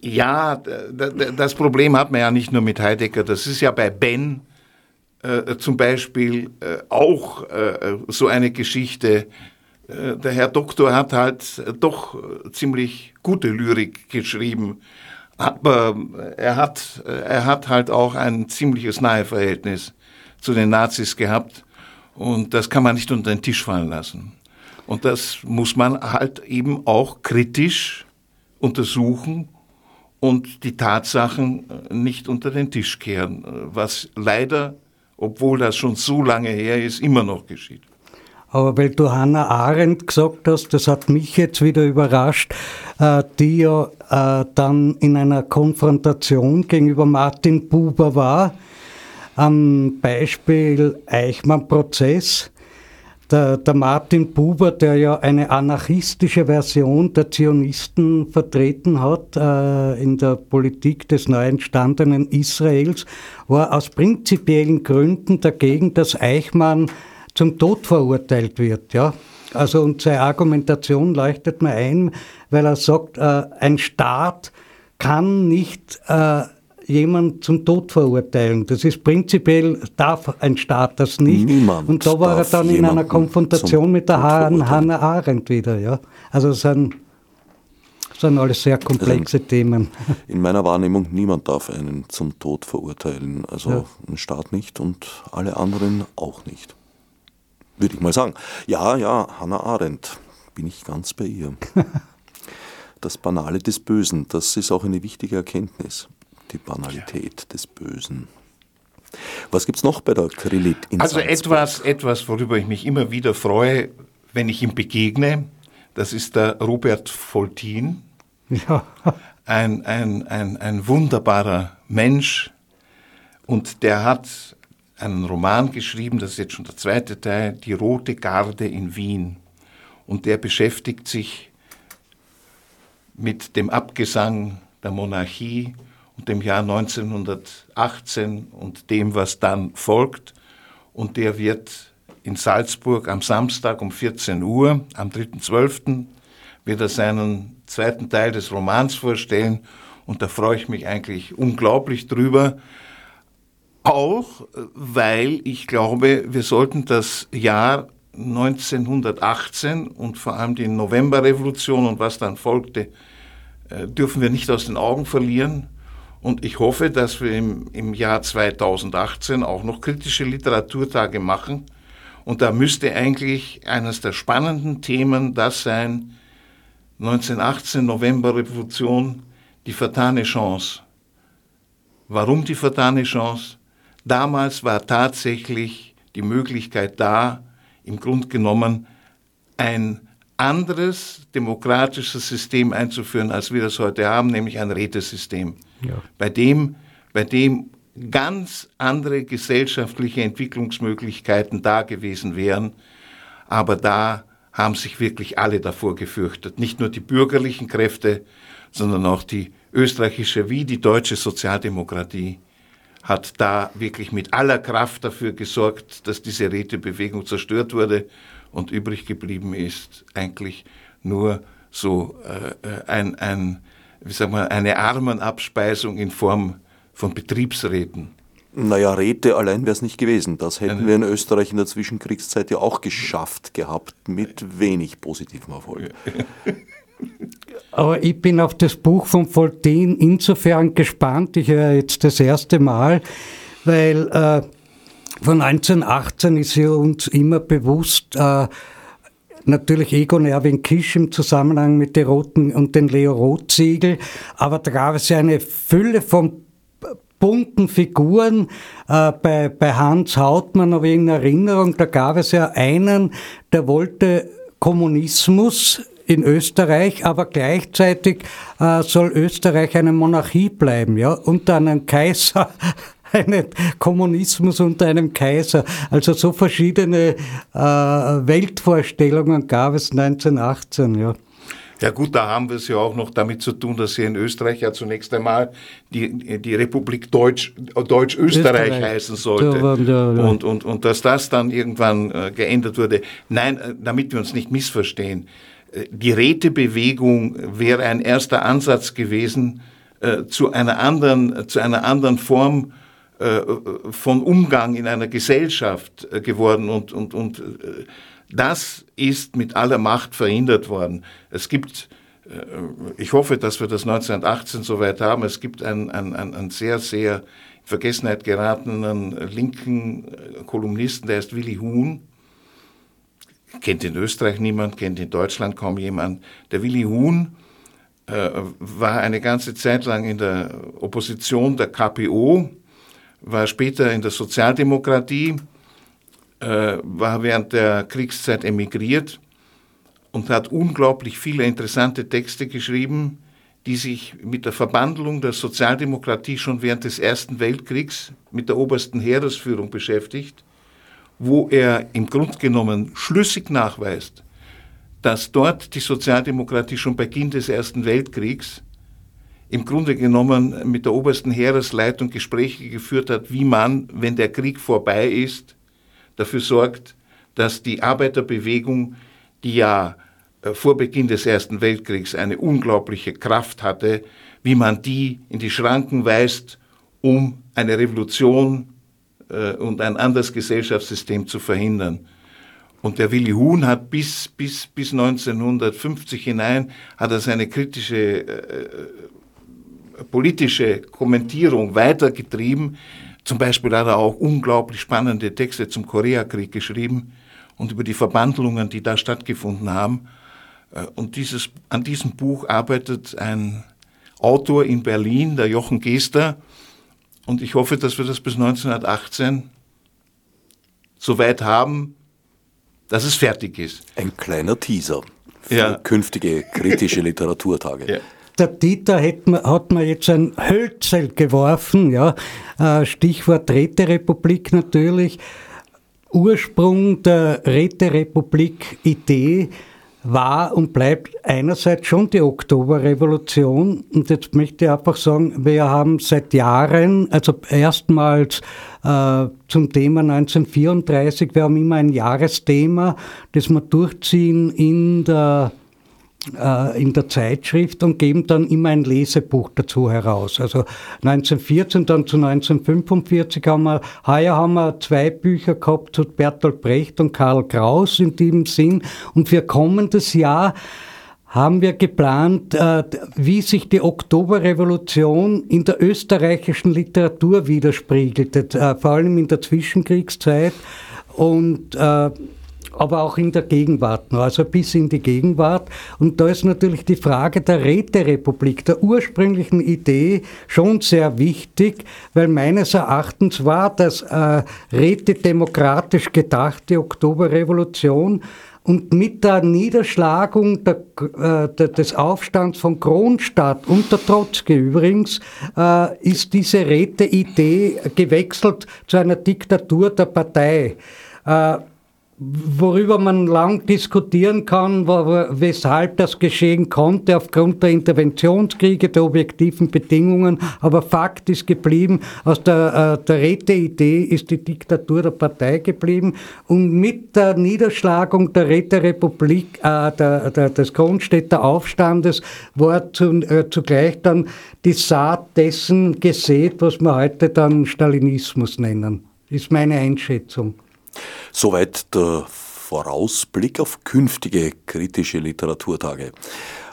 Ja, das Problem hat man ja nicht nur mit Heidegger, das ist ja bei Ben äh, zum Beispiel äh, auch äh, so eine Geschichte. Äh, der Herr Doktor hat halt doch ziemlich gute Lyrik geschrieben, aber er hat, er hat halt auch ein ziemliches Naheverhältnis zu den Nazis gehabt und das kann man nicht unter den Tisch fallen lassen. Und das muss man halt eben auch kritisch untersuchen und die Tatsachen äh, nicht unter den Tisch kehren, äh, was leider, obwohl das schon so lange her ist, immer noch geschieht. Aber weil du Hannah Arendt gesagt hast, das hat mich jetzt wieder überrascht, äh, die ja dann in einer Konfrontation gegenüber Martin Buber war, am Beispiel Eichmann-Prozess, der, der, Martin Buber, der ja eine anarchistische Version der Zionisten vertreten hat äh, in der Politik des neu entstandenen Israels, war aus prinzipiellen Gründen dagegen, dass Eichmann zum Tod verurteilt wird. Ja? Also und seine Argumentation leuchtet mir ein, weil er sagt, äh, ein Staat kann nicht äh, jemand zum Tod verurteilen. Das ist prinzipiell, darf ein Staat das nicht. Niemand Und da war er dann in einer Konfrontation mit der Hannah Arendt wieder. Ja? Also es sind, sind alles sehr komplexe also Themen. [laughs] In meiner Wahrnehmung, niemand darf einen zum Tod verurteilen. Also ja. ein Staat nicht und alle anderen auch nicht. Würde ich mal sagen. Ja, ja, Hannah Arendt, bin ich ganz bei ihr. [laughs] das Banale des Bösen, das ist auch eine wichtige Erkenntnis die Banalität ja. des Bösen. Was gibt es noch bei der Krylit in Also etwas, etwas, worüber ich mich immer wieder freue, wenn ich ihm begegne, das ist der Robert Foltin. Ja. Ein, ein, ein, ein wunderbarer Mensch und der hat einen Roman geschrieben, das ist jetzt schon der zweite Teil, Die Rote Garde in Wien. Und der beschäftigt sich mit dem Abgesang der Monarchie und dem Jahr 1918 und dem, was dann folgt und der wird in Salzburg am Samstag um 14 Uhr, am 3.12., wird er seinen zweiten Teil des Romans vorstellen und da freue ich mich eigentlich unglaublich drüber. Auch weil ich glaube, wir sollten das Jahr 1918 und vor allem die Novemberrevolution und was dann folgte, äh, dürfen wir nicht aus den Augen verlieren. Und ich hoffe, dass wir im, im Jahr 2018 auch noch kritische Literaturtage machen. Und da müsste eigentlich eines der spannenden Themen das sein, 1918 Novemberrevolution, die vertane Chance. Warum die vertane Chance? Damals war tatsächlich die Möglichkeit da, im Grunde genommen ein anderes demokratisches System einzuführen, als wir das heute haben, nämlich ein Rätesystem, ja. bei, dem, bei dem ganz andere gesellschaftliche Entwicklungsmöglichkeiten da gewesen wären. Aber da haben sich wirklich alle davor gefürchtet. Nicht nur die bürgerlichen Kräfte, sondern auch die österreichische wie die deutsche Sozialdemokratie hat da wirklich mit aller Kraft dafür gesorgt, dass diese Rätebewegung zerstört wurde und übrig geblieben ist eigentlich nur so äh, äh ein, ein, wie sagen wir, eine Armenabspeisung in Form von Betriebsräten. Naja, Räte allein wäre es nicht gewesen. Das hätten wir in Österreich in der Zwischenkriegszeit ja auch geschafft gehabt, mit wenig positivem Erfolg. [laughs] Aber ich bin auf das Buch von Foltin insofern gespannt, ich höre jetzt das erste Mal, weil äh, von 1918 ist ja uns immer bewusst, äh, natürlich Egon Erwin Kisch im Zusammenhang mit den Roten und den Leo Roth-Siegel, aber da gab es ja eine Fülle von bunten Figuren. Äh, bei, bei Hans Hautmann habe ich in Erinnerung, da gab es ja einen, der wollte Kommunismus in Österreich, aber gleichzeitig äh, soll Österreich eine Monarchie bleiben, ja, unter einem Kaiser, einen Kommunismus unter einem Kaiser. Also so verschiedene äh, Weltvorstellungen gab es 1918, ja. Ja gut, da haben wir es ja auch noch damit zu tun, dass hier in Österreich ja zunächst einmal die, die Republik Deutsch, Deutsch-Österreich heißen sollte. Ja, ja, ja. Und, und, und dass das dann irgendwann äh, geändert wurde. Nein, äh, damit wir uns nicht missverstehen. Äh, die Rätebewegung wäre ein erster Ansatz gewesen äh, zu einer anderen, zu einer anderen Form von Umgang in einer Gesellschaft äh, geworden und, und, und äh, das ist mit aller Macht verhindert worden. Es gibt, äh, ich hoffe, dass wir das 1918 soweit haben, es gibt einen, einen, einen sehr, sehr in Vergessenheit geratenen linken Kolumnisten, der ist Willi Huhn, kennt in Österreich niemand, kennt in Deutschland kaum jemand. Der Willi Huhn äh, war eine ganze Zeit lang in der Opposition der KPO, war später in der Sozialdemokratie, äh, war während der Kriegszeit emigriert und hat unglaublich viele interessante Texte geschrieben, die sich mit der Verbandlung der Sozialdemokratie schon während des Ersten Weltkriegs mit der obersten Heeresführung beschäftigt wo er im Grunde genommen schlüssig nachweist, dass dort die Sozialdemokratie schon Beginn des Ersten Weltkriegs im Grunde genommen mit der obersten Heeresleitung Gespräche geführt hat, wie man, wenn der Krieg vorbei ist, dafür sorgt, dass die Arbeiterbewegung, die ja äh, vor Beginn des Ersten Weltkriegs eine unglaubliche Kraft hatte, wie man die in die Schranken weist, um eine Revolution äh, und ein anderes Gesellschaftssystem zu verhindern. Und der Willi Huhn hat bis, bis, bis 1950 hinein hat er seine kritische äh, politische Kommentierung weitergetrieben. Zum Beispiel hat er auch unglaublich spannende Texte zum Koreakrieg geschrieben und über die Verbandlungen, die da stattgefunden haben. Äh, und dieses, an diesem Buch arbeitet ein Autor in Berlin, der Jochen Gester, und ich hoffe, dass wir das bis 1918 so weit haben, dass es fertig ist. Ein kleiner Teaser für ja. künftige kritische [laughs] Literaturtage. Ja. Der Dieter hat, mir jetzt ein Hölzel geworfen, ja. Äh, Stichwort Räterepublik natürlich. Ursprung der Räterepublik-Idee war und bleibt einerseits schon die Oktoberrevolution. Und jetzt möchte ich einfach sagen, wir haben seit Jahren, also erstmals äh, zum Thema 1934, wir haben immer ein Jahresthema, das wir durchziehen in der in der Zeitschrift und geben dann immer ein Lesebuch dazu heraus. Also 1914 dann zu 1945 haben wir, heuer haben wir zwei Bücher gehabt zu Bertolt Brecht und Karl Kraus in diesem Sinn und für kommendes Jahr haben wir geplant, äh, wie sich die Oktoberrevolution in der österreichischen Literatur widerspiegelt, äh, vor allem in der Zwischenkriegszeit und aber auch in der Gegenwart noch, also bis in die Gegenwart. Und da ist natürlich die Frage der Räterepublik, der ursprünglichen Idee schon sehr wichtig, weil meines Erachtens war das äh, rätedemokratisch gedachte Oktoberrevolution und mit der Niederschlagung der, äh, des Aufstands von Kronstadt unter Trotzki übrigens äh, ist diese Räteidee gewechselt zu einer Diktatur der Partei. Äh, worüber man lang diskutieren kann, weshalb das geschehen konnte aufgrund der Interventionskriege, der objektiven Bedingungen. Aber Fakt ist geblieben, aus der, äh, der Räteidee ist die Diktatur der Partei geblieben. Und mit der Niederschlagung der Räterepublik, äh, der, der, des Kronstädter Aufstandes, war zu, äh, zugleich dann die Saat dessen gesät, was wir heute dann Stalinismus nennen. Ist meine Einschätzung. Soweit der Vorausblick auf künftige kritische Literaturtage.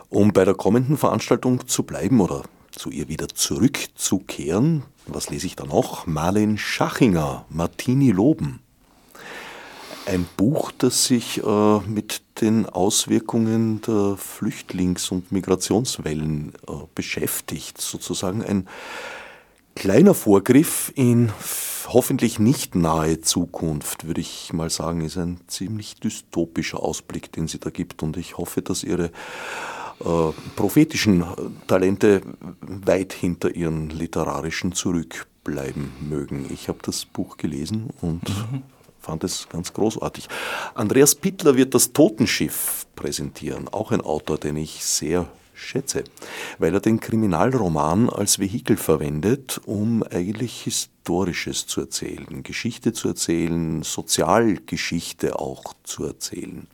Um bei der kommenden Veranstaltung zu bleiben oder zu ihr wieder zurückzukehren, was lese ich da noch? Marlene Schachinger, Martini Loben. Ein Buch, das sich äh, mit den Auswirkungen der Flüchtlings- und Migrationswellen äh, beschäftigt. Sozusagen ein kleiner Vorgriff in hoffentlich nicht nahe Zukunft, würde ich mal sagen, ist ein ziemlich dystopischer Ausblick, den sie da gibt. Und ich hoffe, dass ihre äh, prophetischen Talente weit hinter ihren literarischen zurückbleiben mögen. Ich habe das Buch gelesen und mhm. fand es ganz großartig. Andreas Pittler wird das Totenschiff präsentieren, auch ein Autor, den ich sehr schätze, weil er den Kriminalroman als Vehikel verwendet, um eigentlich Historisches zu erzählen, Geschichte zu erzählen, Sozialgeschichte auch zu erzählen.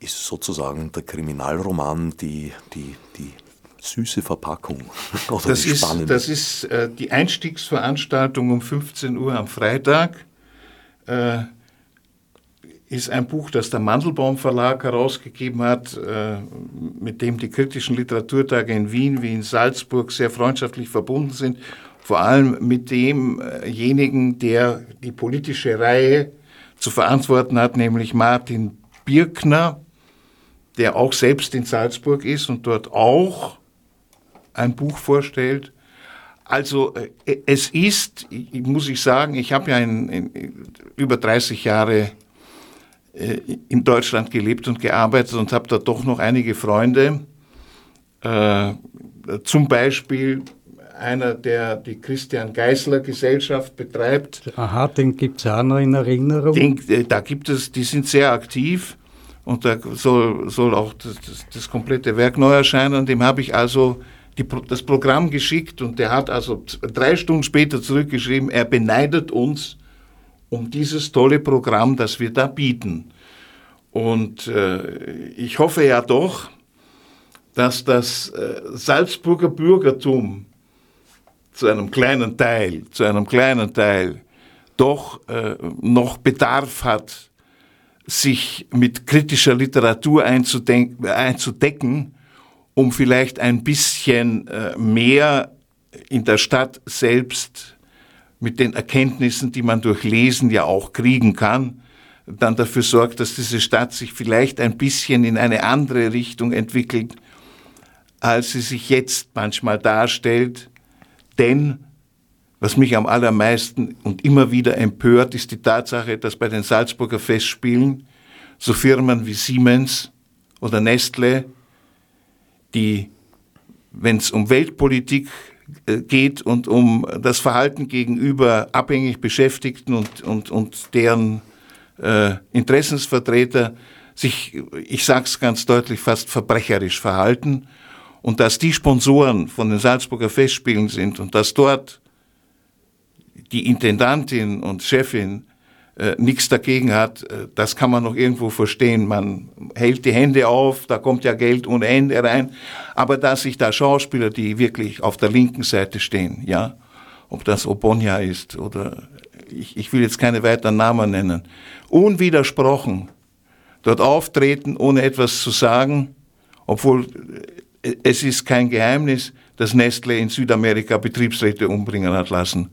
Ist sozusagen der Kriminalroman die, die, die süße Verpackung. [laughs] Oder das, die ist, das ist äh, die Einstiegsveranstaltung um 15 Uhr am Freitag. Äh, ist ein Buch, das der Mandelbaum Verlag herausgegeben hat, äh, mit dem die kritischen Literaturtage in Wien wie in Salzburg sehr freundschaftlich verbunden sind. Vor allem mit demjenigen, der die politische Reihe zu verantworten hat, nämlich Martin Birkner, der auch selbst in Salzburg ist und dort auch ein Buch vorstellt. Also äh, es ist, muss ich sagen, ich habe ja in, in, über 30 Jahre in Deutschland gelebt und gearbeitet und habe da doch noch einige Freunde. Äh, zum Beispiel einer, der die Christian Geisler Gesellschaft betreibt. Aha, den gibt es auch noch in Erinnerung. Den, äh, da gibt es, die sind sehr aktiv und da soll, soll auch das, das, das komplette Werk neu erscheinen. Dem habe ich also die, das Programm geschickt und der hat also drei Stunden später zurückgeschrieben, er beneidet uns um dieses tolle Programm, das wir da bieten. Und äh, ich hoffe ja doch, dass das äh, Salzburger Bürgertum zu einem kleinen Teil, zu einem kleinen Teil doch äh, noch Bedarf hat, sich mit kritischer Literatur einzudecken, um vielleicht ein bisschen äh, mehr in der Stadt selbst mit den Erkenntnissen, die man durch Lesen ja auch kriegen kann, dann dafür sorgt, dass diese Stadt sich vielleicht ein bisschen in eine andere Richtung entwickelt, als sie sich jetzt manchmal darstellt. Denn was mich am allermeisten und immer wieder empört, ist die Tatsache, dass bei den Salzburger Festspielen so Firmen wie Siemens oder Nestle, die, wenn es um Weltpolitik geht und um das Verhalten gegenüber abhängig Beschäftigten und, und, und deren äh, Interessensvertreter sich, ich sage es ganz deutlich, fast verbrecherisch verhalten. Und dass die Sponsoren von den Salzburger Festspielen sind und dass dort die Intendantin und Chefin äh, nichts dagegen hat, äh, das kann man noch irgendwo verstehen. Man hält die Hände auf, da kommt ja Geld ohne Ende rein. Aber dass sich da Schauspieler, die wirklich auf der linken Seite stehen, ja, ob das Obonia ist oder ich, ich will jetzt keine weiteren Namen nennen, unwidersprochen dort auftreten, ohne etwas zu sagen, obwohl äh, es ist kein Geheimnis, dass Nestle in Südamerika Betriebsräte umbringen hat lassen.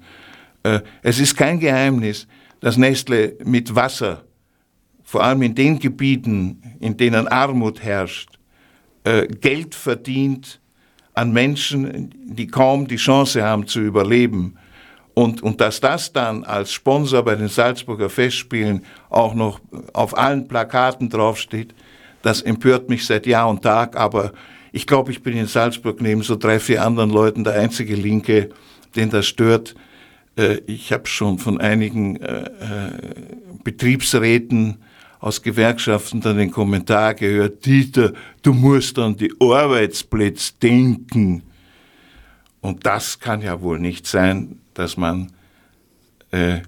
Es ist kein Geheimnis, dass Nestle mit Wasser, vor allem in den Gebieten, in denen Armut herrscht, äh, Geld verdient an Menschen, die kaum die Chance haben zu überleben. Und, und dass das dann als Sponsor bei den Salzburger Festspielen auch noch auf allen Plakaten draufsteht, das empört mich seit Jahr und Tag. Aber ich glaube, ich bin in Salzburg neben so drei, vier anderen Leuten der einzige Linke, den das stört. Äh, ich habe schon von einigen äh, äh, Betriebsräten aus Gewerkschaften dann den Kommentar gehört, Dieter, du musst an die Arbeitsplätze denken. Und das kann ja wohl nicht sein, dass man, äh,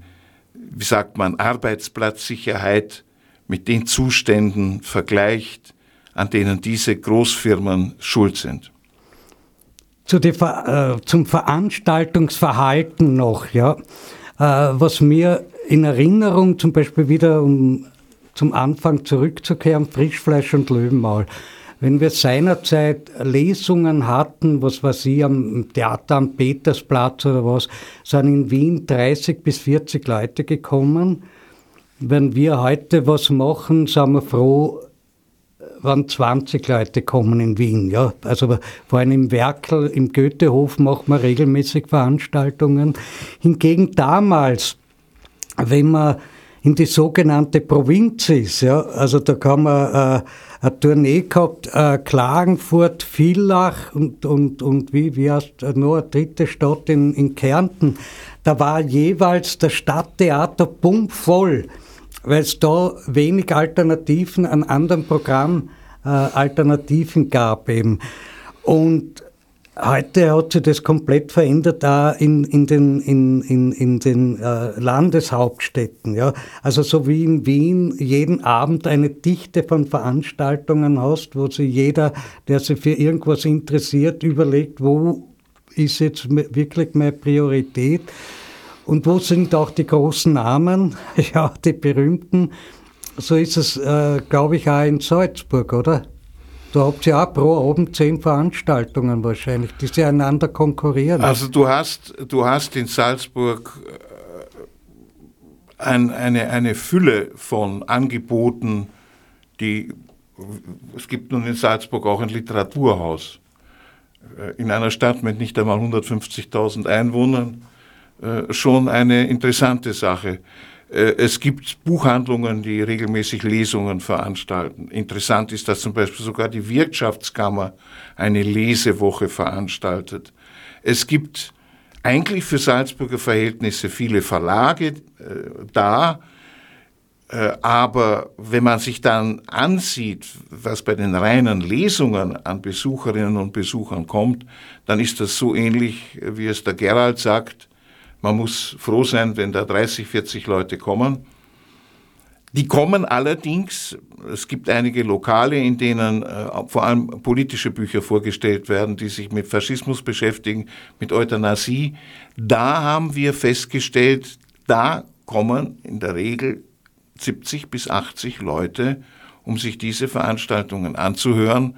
wie sagt man, Arbeitsplatzsicherheit mit den Zuständen vergleicht, an denen diese Großfirmen schuld sind. Zu die, äh, zum Veranstaltungsverhalten noch, ja. Äh, was mir in Erinnerung, zum Beispiel wieder um zum Anfang zurückzukehren, Frischfleisch und Löwenmaul. Wenn wir seinerzeit Lesungen hatten, was weiß ich, am Theater am Petersplatz oder was, sind in Wien 30 bis 40 Leute gekommen. Wenn wir heute was machen, sind wir froh, wenn 20 Leute kommen in Wien. Ja. Also vor allem im Werkel, im Goethehof machen wir regelmäßig Veranstaltungen. Hingegen damals, wenn man in die sogenannte Provinz ist, ja, also da kann man äh, eine Tournee gehabt, äh, Klagenfurt, Villach und, und, und wie, wie heißt äh, noch eine dritte Stadt in, in Kärnten. Da war jeweils das Stadttheater pumpvoll, weil es da wenig Alternativen an anderen Programmalternativen äh, gab eben. Und Heute hat sich das komplett verändert da in, in den, in, in, in den äh, Landeshauptstädten. Ja? Also so wie in Wien jeden Abend eine Dichte von Veranstaltungen hast, wo sich jeder, der sich für irgendwas interessiert, überlegt, wo ist jetzt wirklich meine Priorität und wo sind auch die großen Namen, [laughs] ja, die berühmten. So ist es, äh, glaube ich, auch in Salzburg, oder? Da habt ihr auch pro Abend zehn Veranstaltungen wahrscheinlich, die sie einander konkurrieren. Also du hast, du hast in Salzburg äh, ein, eine, eine Fülle von Angeboten, die es gibt nun in Salzburg auch ein Literaturhaus. Äh, in einer Stadt mit nicht einmal 150.000 Einwohnern äh, schon eine interessante Sache. Äh, es gibt Buchhandlungen, die regelmäßig Lesungen veranstalten. Interessant ist, dass zum Beispiel sogar die Wirtschaftskammer eine Lesewoche veranstaltet. Es gibt eigentlich für Salzburger Verhältnisse viele Verlage äh, da, äh, aber wenn man sich dann ansieht, was bei den reinen Lesungen an Besucherinnen und Besuchern kommt, dann ist das so ähnlich, wie es der Gerald sagt, man muss froh sein, wenn da 30, 40 Leute kommen. Die kommen allerdings, es gibt einige Lokale, in denen äh, vor allem politische Bücher vorgestellt werden, die sich mit Faschismus beschäftigen, mit Euthanasie. Da haben wir festgestellt, da kommen in der Regel 70 bis 80 Leute, um sich diese Veranstaltungen anzuhören.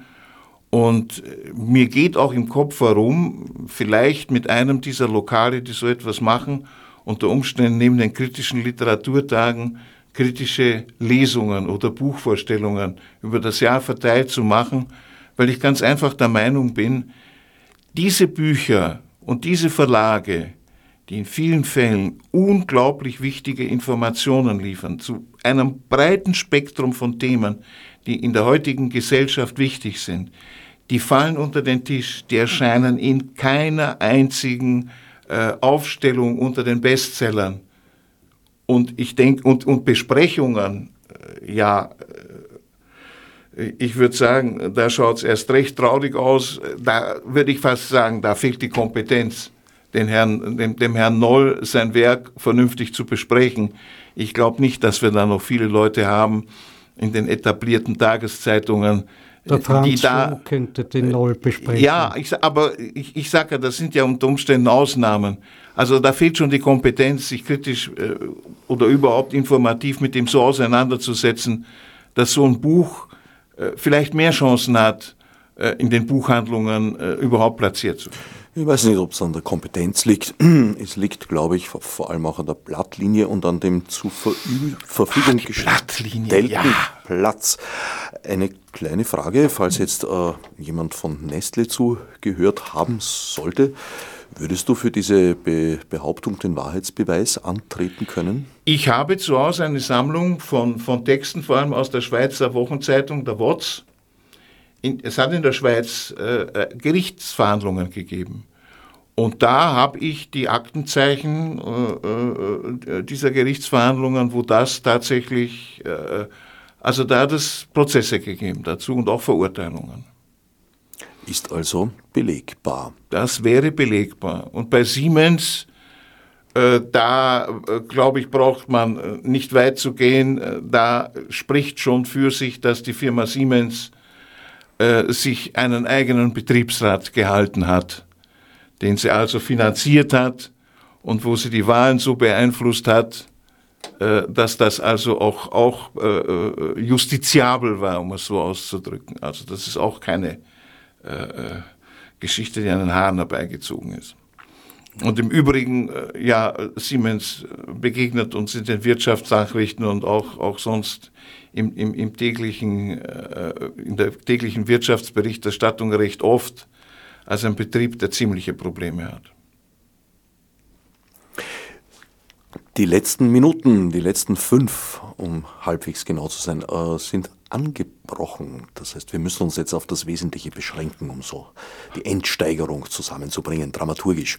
Und äh, mir geht auch im Kopf herum, vielleicht mit einem dieser Lokale, die so etwas machen, unter Umständen neben den kritischen Literaturtagen kritische Lesungen oder Buchvorstellungen über das Jahr verteilt zu machen, weil ich ganz einfach der Meinung bin, diese Bücher und diese Verlage, die in vielen Fällen unglaublich wichtige Informationen liefern zu einem breiten Spektrum von Themen, die in der heutigen Gesellschaft wichtig sind, die fallen unter den Tisch, die erscheinen in keiner einzigen äh, Aufstellung unter den Bestsellern. Und ich denke, und, und Besprechungen, äh, ja, äh, ich würde sagen, da schaut es erst recht traurig aus. Da würde ich fast sagen, da fehlt die Kompetenz, den Herrn, dem, dem Herrn Noll sein Werk vernünftig zu besprechen. Ich glaube nicht, dass wir da noch viele Leute haben in den etablierten Tageszeitungen, der Franz die da könnte den Noll besprechen. Ja, ich, aber ich, ich sage ja, das sind ja unter Umständen Ausnahmen. Also da fehlt schon die Kompetenz, sich kritisch äh, oder überhaupt informativ mit dem so auseinanderzusetzen, dass so ein Buch äh, vielleicht mehr Chancen hat, äh, in den Buchhandlungen äh, überhaupt platziert zu werden. Ich weiß nicht, ob es an der Kompetenz liegt. [clears throat] Es liegt, glaube ich, vor allem auch an der Blattlinie und an dem zur Verfügung Ach, gestellten ja. Platz. Eine kleine Frage, falls jetzt äh, jemand von Nestle zugehört haben sollte. Würdest du für diese Be Behauptung den Wahrheitsbeweis antreten können? Ich habe zu Hause eine Sammlung von, von Texten, vor allem aus der Schweizer Wochenzeitung, der WOTS. In, es hat in der Schweiz äh, äh, Gerichtsverhandlungen gegeben. Und da habe ich die Aktenzeichen äh, äh, dieser Gerichtsverhandlungen, wo das tatsächlich, äh, also da hat es Prozesse gegeben dazu und auch Verurteilungen ist also belegbar. Das wäre belegbar. Und bei Siemens, äh, da äh, glaube ich, braucht man nicht weit zu gehen. Da spricht schon für sich, dass die Firma Siemens äh, sich einen eigenen Betriebsrat gehalten hat, den sie also finanziert hat und wo sie die Wahlen so beeinflusst hat, äh, dass das also auch, auch justiziabel war, um es so auszudrücken. Also das ist auch keine äh, äh, Geschichte, die an den Haaren herbeigezogen ist. Und im Übrigen, äh, ja, Siemens begegnet uns in den Wirtschaftsnachrichten und auch, auch sonst im, im, im täglichen, äh, in der täglichen Wirtschaftsberichterstattung recht oft als ein Betrieb, der ziemliche Probleme hat. Die letzten Minuten, die letzten fünf, um halbwegs genau zu sein, äh, sind angebrochen. Das heißt, wir müssen uns jetzt auf das Wesentliche beschränken, um so die Endsteigerung zusammenzubringen, dramaturgisch.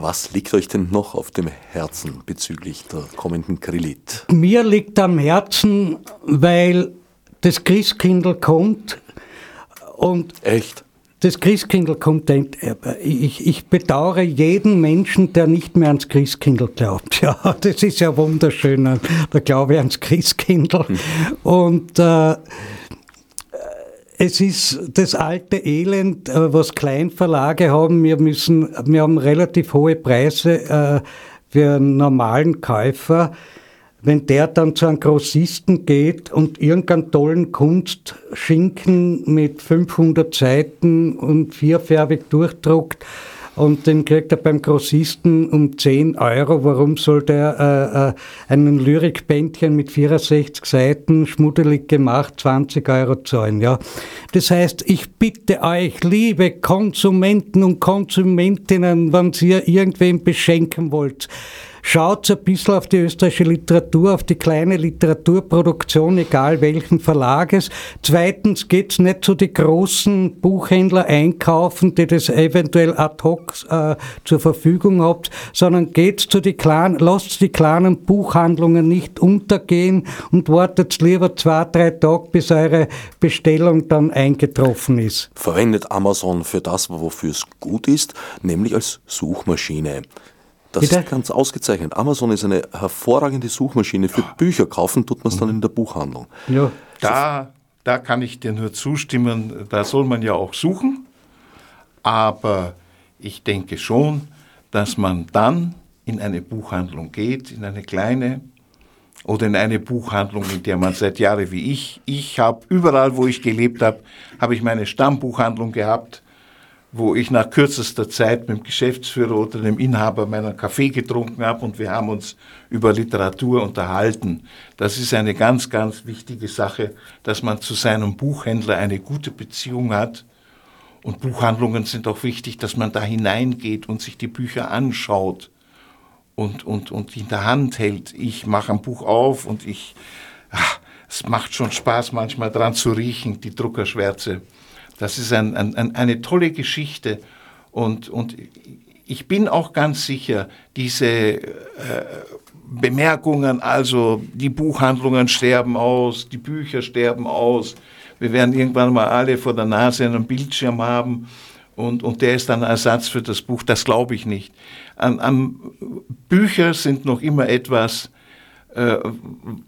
Was liegt euch denn noch auf dem Herzen bezüglich der kommenden Grillit? Mir liegt am Herzen, weil das Christkindl kommt und. Echt? Das Christkindl kommt, ich, ich bedauere jeden Menschen, der nicht mehr ans Christkindl glaubt. [laughs] Ja, das ist ja wunderschön, der Glaube ans Christkindl. Hm. Und äh, es ist das alte Elend, äh, was Kleinverlage haben. Wir müssen, wir haben relativ hohe Preise äh, für einen normalen Käufer wenn der dann zu einem Grossisten geht und irgendeinen tollen Kunstschinken mit 500 Seiten und vierfärbig durchdruckt und den kriegt er beim Grossisten um 10 Euro. Warum soll der äh, äh, einen Lyrikbändchen mit 64 Seiten, schmuddelig gemacht, 20 Euro zahlen? Ja? Das heißt, ich bitte euch, liebe Konsumenten und Konsumentinnen, wenn ihr irgendwen beschenken wollt, Schaut ein bisschen auf die österreichische Literatur, auf die kleine Literaturproduktion, egal welchen Verlages. Zweitens geht's nicht zu den großen Buchhändler einkaufen, die das eventuell ad hoc äh, zur Verfügung habt, sondern geht's zu den kleinen, lasst die kleinen Buchhandlungen nicht untergehen und wartet lieber zwei, drei Tage, bis eure Bestellung dann eingetroffen ist. Verwendet Amazon für das, wofür es gut ist, nämlich als Suchmaschine. Das Bitte? ist ganz ausgezeichnet. Amazon ist eine hervorragende Suchmaschine. Für Bücher kaufen tut man es dann in der Buchhandlung. Ja. Da, da kann ich dir nur zustimmen. Da soll man ja auch suchen. Aber ich denke schon, dass man dann in eine Buchhandlung geht, in eine kleine oder in eine Buchhandlung, in der man seit Jahren wie ich, ich habe überall, wo ich gelebt habe, habe ich meine Stammbuchhandlung gehabt wo ich nach kürzester Zeit mit dem Geschäftsführer oder dem Inhaber meiner Kaffee getrunken habe und wir haben uns über Literatur unterhalten. Das ist eine ganz, ganz wichtige Sache, dass man zu seinem Buchhändler eine gute Beziehung hat. Und Buchhandlungen sind auch wichtig, dass man da hineingeht und sich die Bücher anschaut und, und, und in der Hand hält. Ich mache ein Buch auf und ich, ach, es macht schon Spaß manchmal dran zu riechen, die Druckerschwärze. Das ist ein, ein, eine tolle Geschichte. Und, und ich bin auch ganz sicher, diese äh, Bemerkungen, also die Buchhandlungen sterben aus, die Bücher sterben aus, wir werden irgendwann mal alle vor der Nase einen Bildschirm haben und, und der ist dann Ersatz für das Buch. Das glaube ich nicht. An, an Bücher sind noch immer etwas, äh,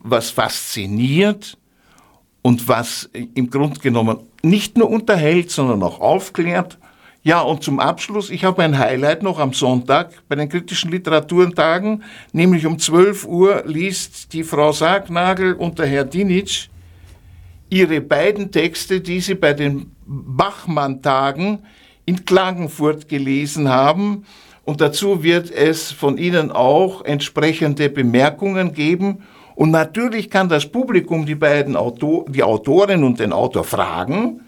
was fasziniert und was im Grunde genommen nicht nur unterhält, sondern auch aufklärt. Ja, und zum Abschluss, ich habe ein Highlight noch am Sonntag bei den kritischen Literaturattagen, nämlich um 12 Uhr liest die Frau Sargnagel und der Herr Dinitsch ihre beiden Texte, die sie bei den Bachmann-Tagen in Klagenfurt gelesen haben. Und dazu wird es von Ihnen auch entsprechende Bemerkungen geben. Und natürlich kann das Publikum die beiden Autor, die Autorin und den Autor fragen,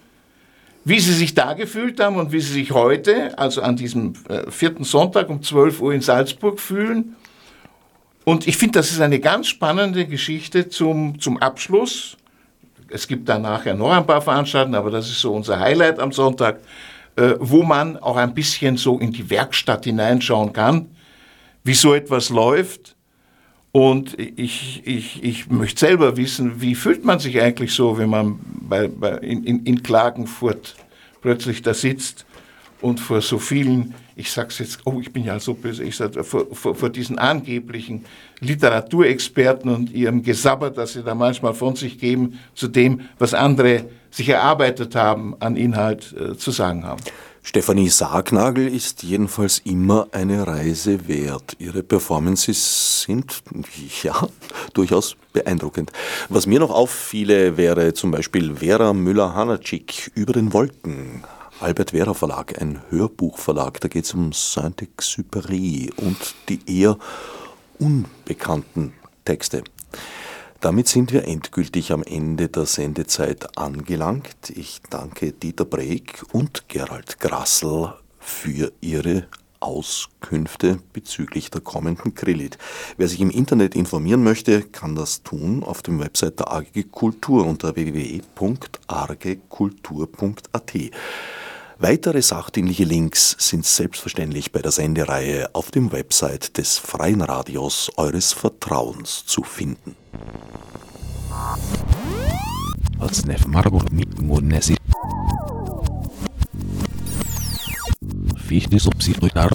wie sie sich da gefühlt haben und wie sie sich heute, also an diesem äh, vierten Sonntag um 12 Uhr in Salzburg fühlen. Und ich finde, das ist eine ganz spannende Geschichte zum, zum Abschluss. Es gibt danach ja noch ein paar Veranstaltungen, aber das ist so unser Highlight am Sonntag, äh, wo man auch ein bisschen so in die Werkstatt hineinschauen kann, wie so etwas läuft. Und ich, ich, ich möchte selber wissen, wie fühlt man sich eigentlich so, wenn man bei, bei, in, in Klagenfurt plötzlich da sitzt und vor so vielen, ich sag's jetzt, oh, ich bin ja so böse, ich sag, vor, vor, vor diesen angeblichen Literaturexperten und ihrem Gesabber, das sie da manchmal von sich geben, zu dem, was andere sich erarbeitet haben, an Inhalt äh, zu sagen haben. Stefanie Sargnagel ist jedenfalls immer eine Reise wert. Ihre Performances sind, [laughs] ja, durchaus beeindruckend. Was mir noch auffiele, wäre zum Beispiel Vera Müller-Hanacik über den Wolken. Albert Vera Verlag, ein Hörbuchverlag, da geht es um Saint-Exupéry und die eher unbekannten Texte. Damit sind wir endgültig am Ende der Sendezeit angelangt. Ich danke Dieter Break und Gerald Grassel für ihre Auskünfte bezüglich der kommenden Krillit. Wer sich im Internet informieren möchte, kann das tun auf dem Website der AG Kultur unter www.argekultur.at. Weitere sachdienliche Links sind selbstverständlich bei der Sendereihe auf dem Website des Freien Radios eures Vertrauens zu finden. Fichte subsidiar